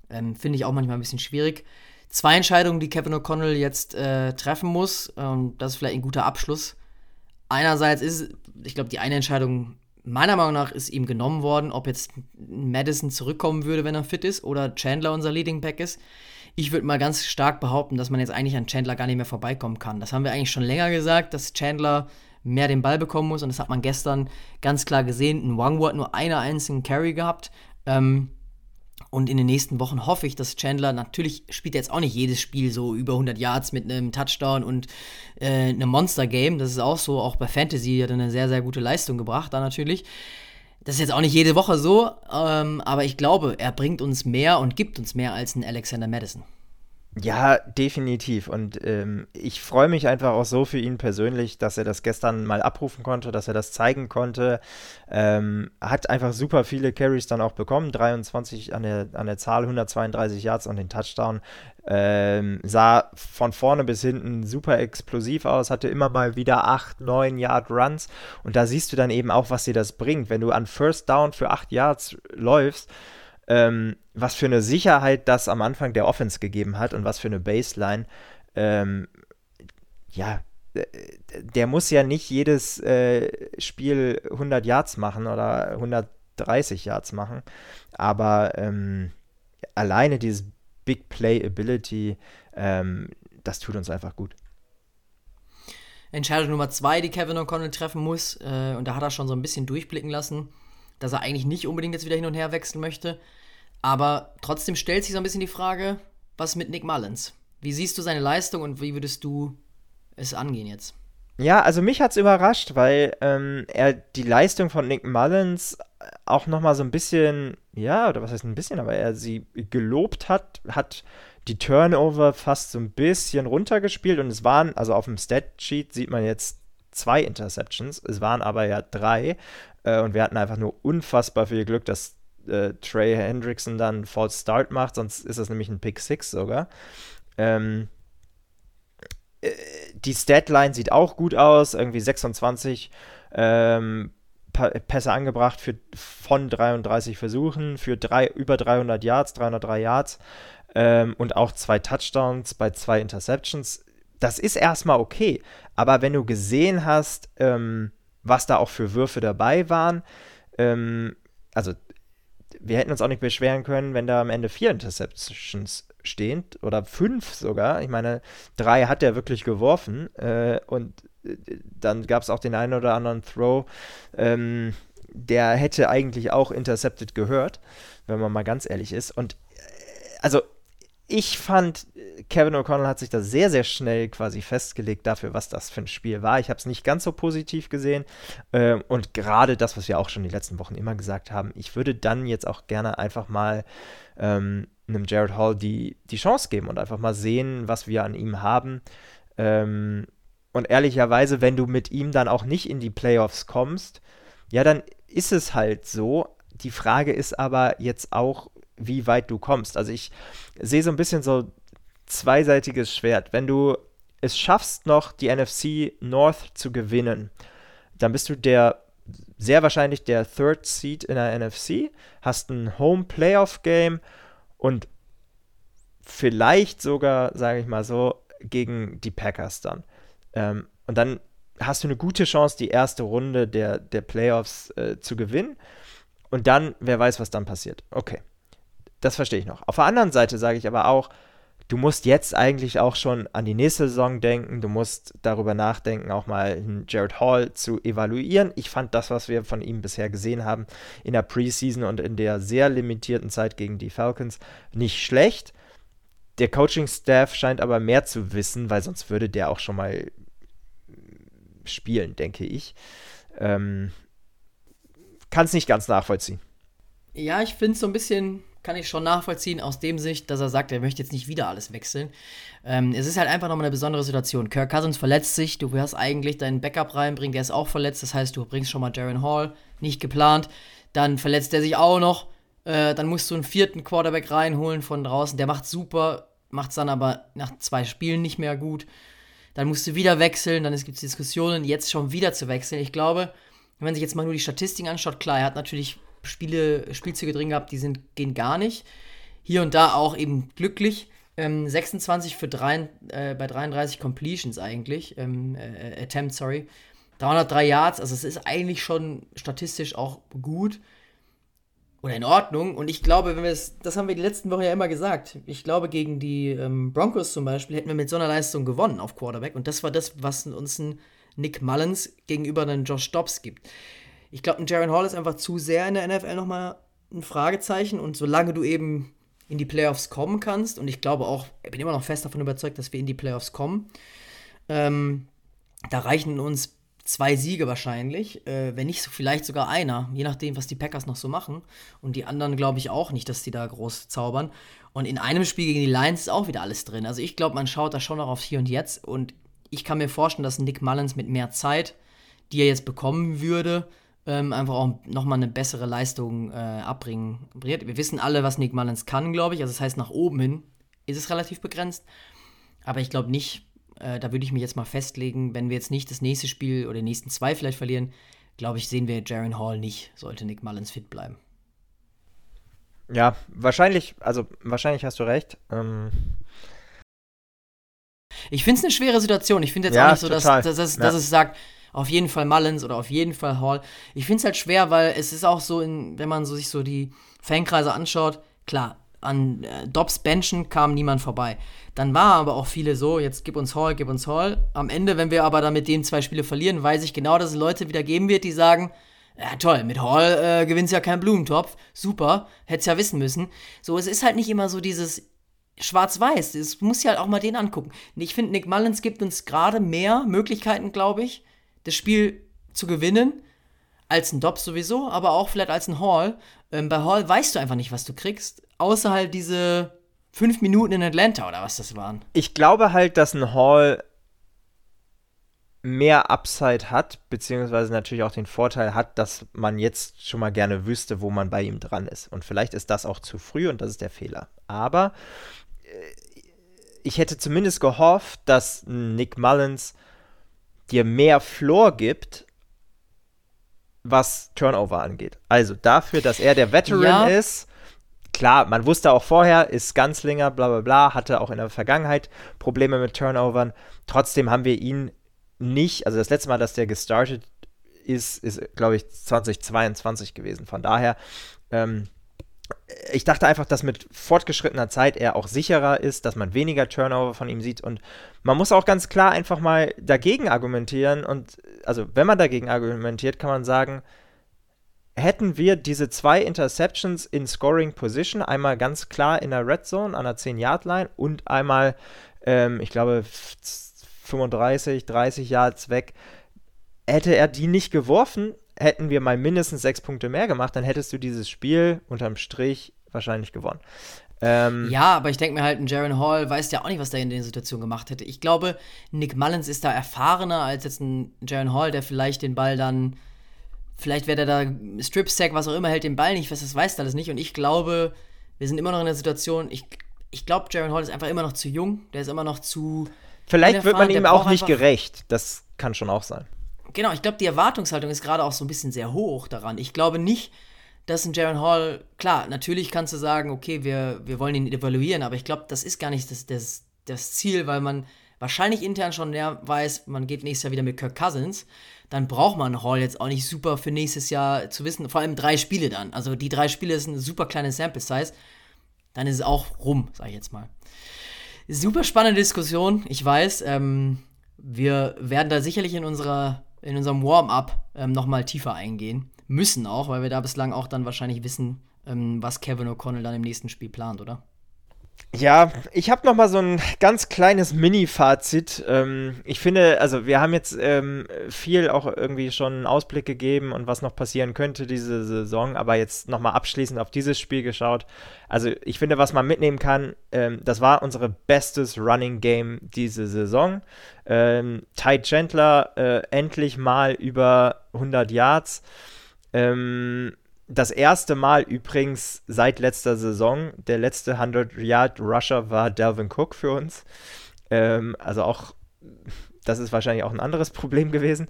Ähm, Finde ich auch manchmal ein bisschen schwierig zwei Entscheidungen, die Kevin O'Connell jetzt äh, treffen muss. Und das ist vielleicht ein guter Abschluss. Einerseits ist, ich glaube, die eine Entscheidung meiner Meinung nach ist ihm genommen worden, ob jetzt Madison zurückkommen würde, wenn er fit ist, oder Chandler unser Leading Back ist. Ich würde mal ganz stark behaupten, dass man jetzt eigentlich an Chandler gar nicht mehr vorbeikommen kann. Das haben wir eigentlich schon länger gesagt, dass Chandler mehr den Ball bekommen muss und das hat man gestern ganz klar gesehen. Ein Wangwo hat nur einen einzigen Carry gehabt. Ähm, und in den nächsten Wochen hoffe ich, dass Chandler, natürlich spielt er jetzt auch nicht jedes Spiel so über 100 Yards mit einem Touchdown und äh, einem Monster-Game. Das ist auch so, auch bei Fantasy hat er eine sehr, sehr gute Leistung gebracht, da natürlich. Das ist jetzt auch nicht jede Woche so, ähm, aber ich glaube, er bringt uns mehr und gibt uns mehr als ein Alexander Madison. Ja, definitiv. Und ähm, ich freue mich einfach auch so für ihn persönlich, dass er das gestern mal abrufen konnte, dass er das zeigen konnte. Ähm, hat einfach super viele Carries dann auch bekommen, 23 an der, an der Zahl, 132 Yards und den Touchdown. Ähm, sah von vorne bis hinten super explosiv aus, hatte immer mal wieder 8, 9 Yard Runs. Und da siehst du dann eben auch, was dir das bringt. Wenn du an First Down für 8 Yards läufst, ähm, was für eine Sicherheit das am Anfang der Offense gegeben hat und was für eine Baseline. Ähm, ja, der muss ja nicht jedes äh, Spiel 100 Yards machen oder 130 Yards machen, aber ähm, alleine dieses Big Play Ability, ähm, das tut uns einfach gut. Entscheidung Nummer zwei, die Kevin O'Connell treffen muss, äh, und da hat er schon so ein bisschen durchblicken lassen, dass er eigentlich nicht unbedingt jetzt wieder hin und her wechseln möchte. Aber trotzdem stellt sich so ein bisschen die Frage, was mit Nick Mullins? Wie siehst du seine Leistung und wie würdest du es angehen jetzt? Ja, also mich hat es überrascht, weil ähm, er die Leistung von Nick Mullins auch nochmal so ein bisschen, ja, oder was heißt ein bisschen, aber er sie gelobt hat, hat die Turnover fast so ein bisschen runtergespielt und es waren, also auf dem Statsheet sieht man jetzt zwei Interceptions, es waren aber ja drei äh, und wir hatten einfach nur unfassbar viel Glück, dass äh, Trey Hendrickson dann False Start macht, sonst ist das nämlich ein Pick Six sogar. Ähm, äh, die Statline sieht auch gut aus, irgendwie 26 ähm, Pässe angebracht für, von 33 Versuchen, für drei, über 300 Yards, 303 Yards ähm, und auch zwei Touchdowns bei zwei Interceptions. Das ist erstmal okay, aber wenn du gesehen hast, ähm, was da auch für Würfe dabei waren, ähm, also wir hätten uns auch nicht beschweren können, wenn da am Ende vier Interceptions stehen oder fünf sogar. Ich meine, drei hat er wirklich geworfen äh, und äh, dann gab es auch den einen oder anderen Throw, ähm, der hätte eigentlich auch intercepted gehört, wenn man mal ganz ehrlich ist. Und äh, also ich fand, Kevin O'Connell hat sich da sehr, sehr schnell quasi festgelegt dafür, was das für ein Spiel war. Ich habe es nicht ganz so positiv gesehen. Ähm, und gerade das, was wir auch schon die letzten Wochen immer gesagt haben, ich würde dann jetzt auch gerne einfach mal ähm, einem Jared Hall die, die Chance geben und einfach mal sehen, was wir an ihm haben. Ähm, und ehrlicherweise, wenn du mit ihm dann auch nicht in die Playoffs kommst, ja, dann ist es halt so. Die Frage ist aber jetzt auch, wie weit du kommst. Also ich sehe so ein bisschen so zweiseitiges Schwert. Wenn du es schaffst, noch die NFC North zu gewinnen, dann bist du der sehr wahrscheinlich der Third Seed in der NFC, hast ein Home Playoff Game und vielleicht sogar, sage ich mal so, gegen die Packers dann. Ähm, und dann hast du eine gute Chance, die erste Runde der, der Playoffs äh, zu gewinnen. Und dann, wer weiß, was dann passiert. Okay das verstehe ich noch. Auf der anderen Seite sage ich aber auch, du musst jetzt eigentlich auch schon an die nächste Saison denken. Du musst darüber nachdenken, auch mal Jared Hall zu evaluieren. Ich fand das, was wir von ihm bisher gesehen haben in der Preseason und in der sehr limitierten Zeit gegen die Falcons, nicht schlecht. Der Coaching-Staff scheint aber mehr zu wissen, weil sonst würde der auch schon mal spielen, denke ich. Ähm, Kann es nicht ganz nachvollziehen. Ja, ich finde es so ein bisschen kann ich schon nachvollziehen aus dem Sicht, dass er sagt, er möchte jetzt nicht wieder alles wechseln. Ähm, es ist halt einfach nochmal eine besondere Situation. Kirk Cousins verletzt sich, du wirst eigentlich deinen Backup reinbringen, der ist auch verletzt, das heißt, du bringst schon mal Darren Hall, nicht geplant. Dann verletzt er sich auch noch, äh, dann musst du einen vierten Quarterback reinholen von draußen, der macht super, macht es dann aber nach zwei Spielen nicht mehr gut. Dann musst du wieder wechseln, dann gibt es Diskussionen, jetzt schon wieder zu wechseln. Ich glaube, wenn man sich jetzt mal nur die Statistiken anschaut, klar, er hat natürlich Spiele, Spielzüge drin gehabt, die sind, gehen gar nicht. Hier und da auch eben glücklich. Ähm, 26 für drei, äh, bei 33 Completions eigentlich. Ähm, äh, Attempts, sorry. 303 Yards, also es ist eigentlich schon statistisch auch gut oder in Ordnung. Und ich glaube, wenn wir es, das haben wir die letzten Wochen ja immer gesagt. Ich glaube, gegen die ähm, Broncos zum Beispiel hätten wir mit so einer Leistung gewonnen auf Quarterback. Und das war das, was uns ein Nick Mullins gegenüber einen Josh Dobbs gibt ich glaube, ein Jaron Hall ist einfach zu sehr in der NFL nochmal ein Fragezeichen. Und solange du eben in die Playoffs kommen kannst, und ich glaube auch, ich bin immer noch fest davon überzeugt, dass wir in die Playoffs kommen, ähm, da reichen uns zwei Siege wahrscheinlich, äh, wenn nicht so, vielleicht sogar einer, je nachdem, was die Packers noch so machen. Und die anderen glaube ich auch nicht, dass die da groß zaubern. Und in einem Spiel gegen die Lions ist auch wieder alles drin. Also ich glaube, man schaut da schon noch auf hier und jetzt. Und ich kann mir vorstellen, dass Nick Mullins mit mehr Zeit, die er jetzt bekommen würde, ähm, einfach auch nochmal eine bessere Leistung äh, abbringen wird. Wir wissen alle, was Nick Mullins kann, glaube ich. Also das heißt, nach oben hin ist es relativ begrenzt. Aber ich glaube nicht, äh, da würde ich mich jetzt mal festlegen, wenn wir jetzt nicht das nächste Spiel oder die nächsten zwei vielleicht verlieren, glaube ich, sehen wir Jaron Hall nicht, sollte Nick Mullins fit bleiben. Ja, wahrscheinlich, also wahrscheinlich hast du recht. Ähm Ich finde es eine schwere Situation. Ich finde jetzt ja, auch nicht so, dass, dass, dass, ja. dass es sagt, auf jeden Fall Mullins oder auf jeden Fall Hall. Ich finde es halt schwer, weil es ist auch so, in, wenn man so sich so die Fankreise anschaut, klar, an äh, Dobbs Benchen kam niemand vorbei. Dann war aber auch viele so, jetzt gib uns Hall, gib uns Hall. Am Ende, wenn wir aber dann mit dem zwei Spiele verlieren, weiß ich genau, dass es Leute wieder geben wird, die sagen, ja toll, mit Hall äh, gewinnst ja keinen Blumentopf, super, hätt's ja wissen müssen. So, es ist halt nicht immer so dieses Schwarz-Weiß, es muss ja halt auch mal den angucken. Ich finde, Nick Mullins gibt uns gerade mehr Möglichkeiten, glaube ich, das Spiel zu gewinnen, als ein Dobbs sowieso, aber auch vielleicht als ein Hall. Ähm, bei Hall weißt du einfach nicht, was du kriegst, außer halt diese fünf Minuten in Atlanta oder was das waren. Ich glaube halt, dass ein Hall mehr Upside hat, beziehungsweise natürlich auch den Vorteil hat, dass man jetzt schon mal gerne wüsste, wo man bei ihm dran ist. Und vielleicht ist das auch zu früh und das ist der Fehler. Aber äh, ich hätte zumindest gehofft, dass Nick Mullins dir mehr Floor gibt, was Turnover angeht. Also dafür, dass er der Veteran ja. ist, klar, man wusste auch vorher, ist Ganzlinger, bla bla bla, hatte auch in der Vergangenheit Probleme mit Turnovern. Trotzdem haben wir ihn nicht, also das letzte Mal, dass der gestartet ist, ist, glaube ich, 2022 gewesen. Von daher ähm, ich dachte einfach, dass mit fortgeschrittener Zeit er auch sicherer ist, dass man weniger Turnover von ihm sieht. Und man muss auch ganz klar einfach mal dagegen argumentieren. Und also, wenn man dagegen argumentiert, kann man sagen, hätten wir diese zwei Interceptions in Scoring Position, einmal ganz klar in der Red Zone an der 10-Yard-Line und einmal, ähm, ich glaube, 35, 30 Yards weg, hätte er die nicht geworfen, hätten wir mal mindestens sechs Punkte mehr gemacht, dann hättest du dieses Spiel unterm Strich wahrscheinlich gewonnen. Ähm, ja, aber ich denke mir halt, ein Jaron Hall weiß ja auch nicht, was der in der Situation gemacht hätte. Ich glaube, Nick Mullins ist da erfahrener als jetzt ein Jaron Hall, der vielleicht den Ball dann, vielleicht wäre der da Strip-Sack, was auch immer, hält den Ball nicht fest, das weiß alles nicht. Und ich glaube, wir sind immer noch in der Situation, ich, ich glaube, Jaron Hall ist einfach immer noch zu jung, der ist immer noch zu. Vielleicht wird man ihm auch nicht gerecht, das kann schon auch sein genau, ich glaube, die Erwartungshaltung ist gerade auch so ein bisschen sehr hoch daran. Ich glaube nicht, dass ein Jaron Hall, klar, natürlich kannst du sagen, okay, wir, wir wollen ihn evaluieren, aber ich glaube, das ist gar nicht das, das, das Ziel, weil man wahrscheinlich intern schon ja, weiß, man geht nächstes Jahr wieder mit Kirk Cousins. Dann braucht man Hall jetzt auch nicht super für nächstes Jahr zu wissen, vor allem drei Spiele dann. Also die drei Spiele ist eine super kleine Sample Size. Dann ist es auch rum, sag ich jetzt mal. Super spannende Diskussion, ich weiß. Ähm, wir werden da sicherlich in unserer in unserem Warm-up ähm, nochmal tiefer eingehen. Müssen auch, weil wir da bislang auch dann wahrscheinlich wissen, ähm, was Kevin O'Connell dann im nächsten Spiel plant, oder? Ja, ich habe noch mal so ein ganz kleines Mini-Fazit. Ähm, ich finde, also wir haben jetzt ähm, viel auch irgendwie schon einen Ausblick gegeben und was noch passieren könnte diese Saison, aber jetzt noch mal abschließend auf dieses Spiel geschaut. Also ich finde, was man mitnehmen kann, ähm, das war unsere bestes Running Game diese Saison. Ähm, Ty Chandler äh, endlich mal über 100 Yards. Ähm, das erste Mal übrigens seit letzter Saison. Der letzte 100-Yard-Rusher war Delvin Cook für uns. Ähm, also auch, das ist wahrscheinlich auch ein anderes Problem gewesen.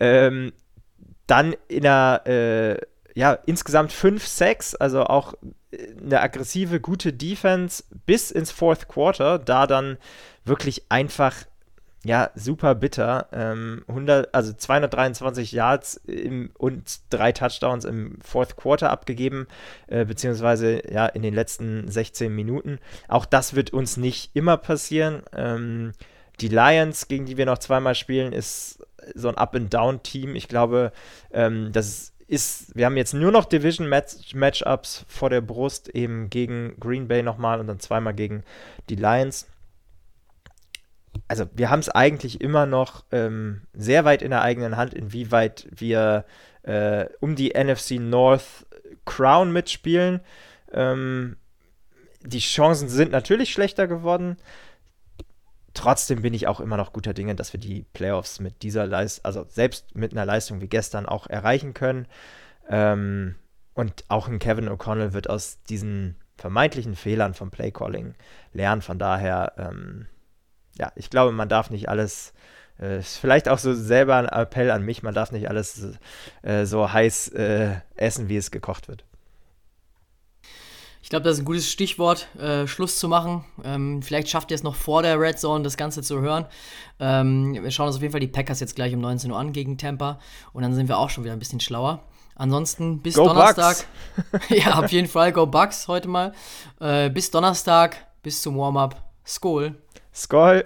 Ähm, dann in der, äh, ja, insgesamt 5 Sacks, also auch eine aggressive, gute Defense bis ins Fourth Quarter, da dann wirklich einfach ja, super bitter. Ähm, 100, also 223 Yards im, und drei Touchdowns im Fourth Quarter abgegeben, äh, beziehungsweise ja in den letzten 16 Minuten. Auch das wird uns nicht immer passieren. Ähm, die Lions, gegen die wir noch zweimal spielen, ist so ein Up-and-Down-Team. Ich glaube, ähm, das ist, wir haben jetzt nur noch Division-Matchups vor der Brust, eben gegen Green Bay nochmal und dann zweimal gegen die Lions also wir haben es eigentlich immer noch ähm, sehr weit in der eigenen Hand, inwieweit wir äh, um die NFC North Crown mitspielen. Ähm, die Chancen sind natürlich schlechter geworden. Trotzdem bin ich auch immer noch guter Dinge, dass wir die Playoffs mit dieser Leistung, also selbst mit einer Leistung wie gestern auch erreichen können. Ähm, und auch ein Kevin O'Connell wird aus diesen vermeintlichen Fehlern vom Playcalling lernen. Von daher, ähm, ja, ich glaube, man darf nicht alles, äh, ist vielleicht auch so selber ein Appell an mich, man darf nicht alles äh, so heiß äh, essen, wie es gekocht wird. Ich glaube, das ist ein gutes Stichwort, äh, Schluss zu machen. Ähm, vielleicht schafft ihr es noch vor der Red Zone, das Ganze zu hören. Ähm, wir schauen uns auf jeden Fall die Packers jetzt gleich um 19 Uhr an gegen Tampa. Und dann sind wir auch schon wieder ein bisschen schlauer. Ansonsten bis Go Donnerstag. ja, auf jeden Fall. Go Bucks heute mal. Äh, bis Donnerstag, bis zum Warm-up. Skol. Skol.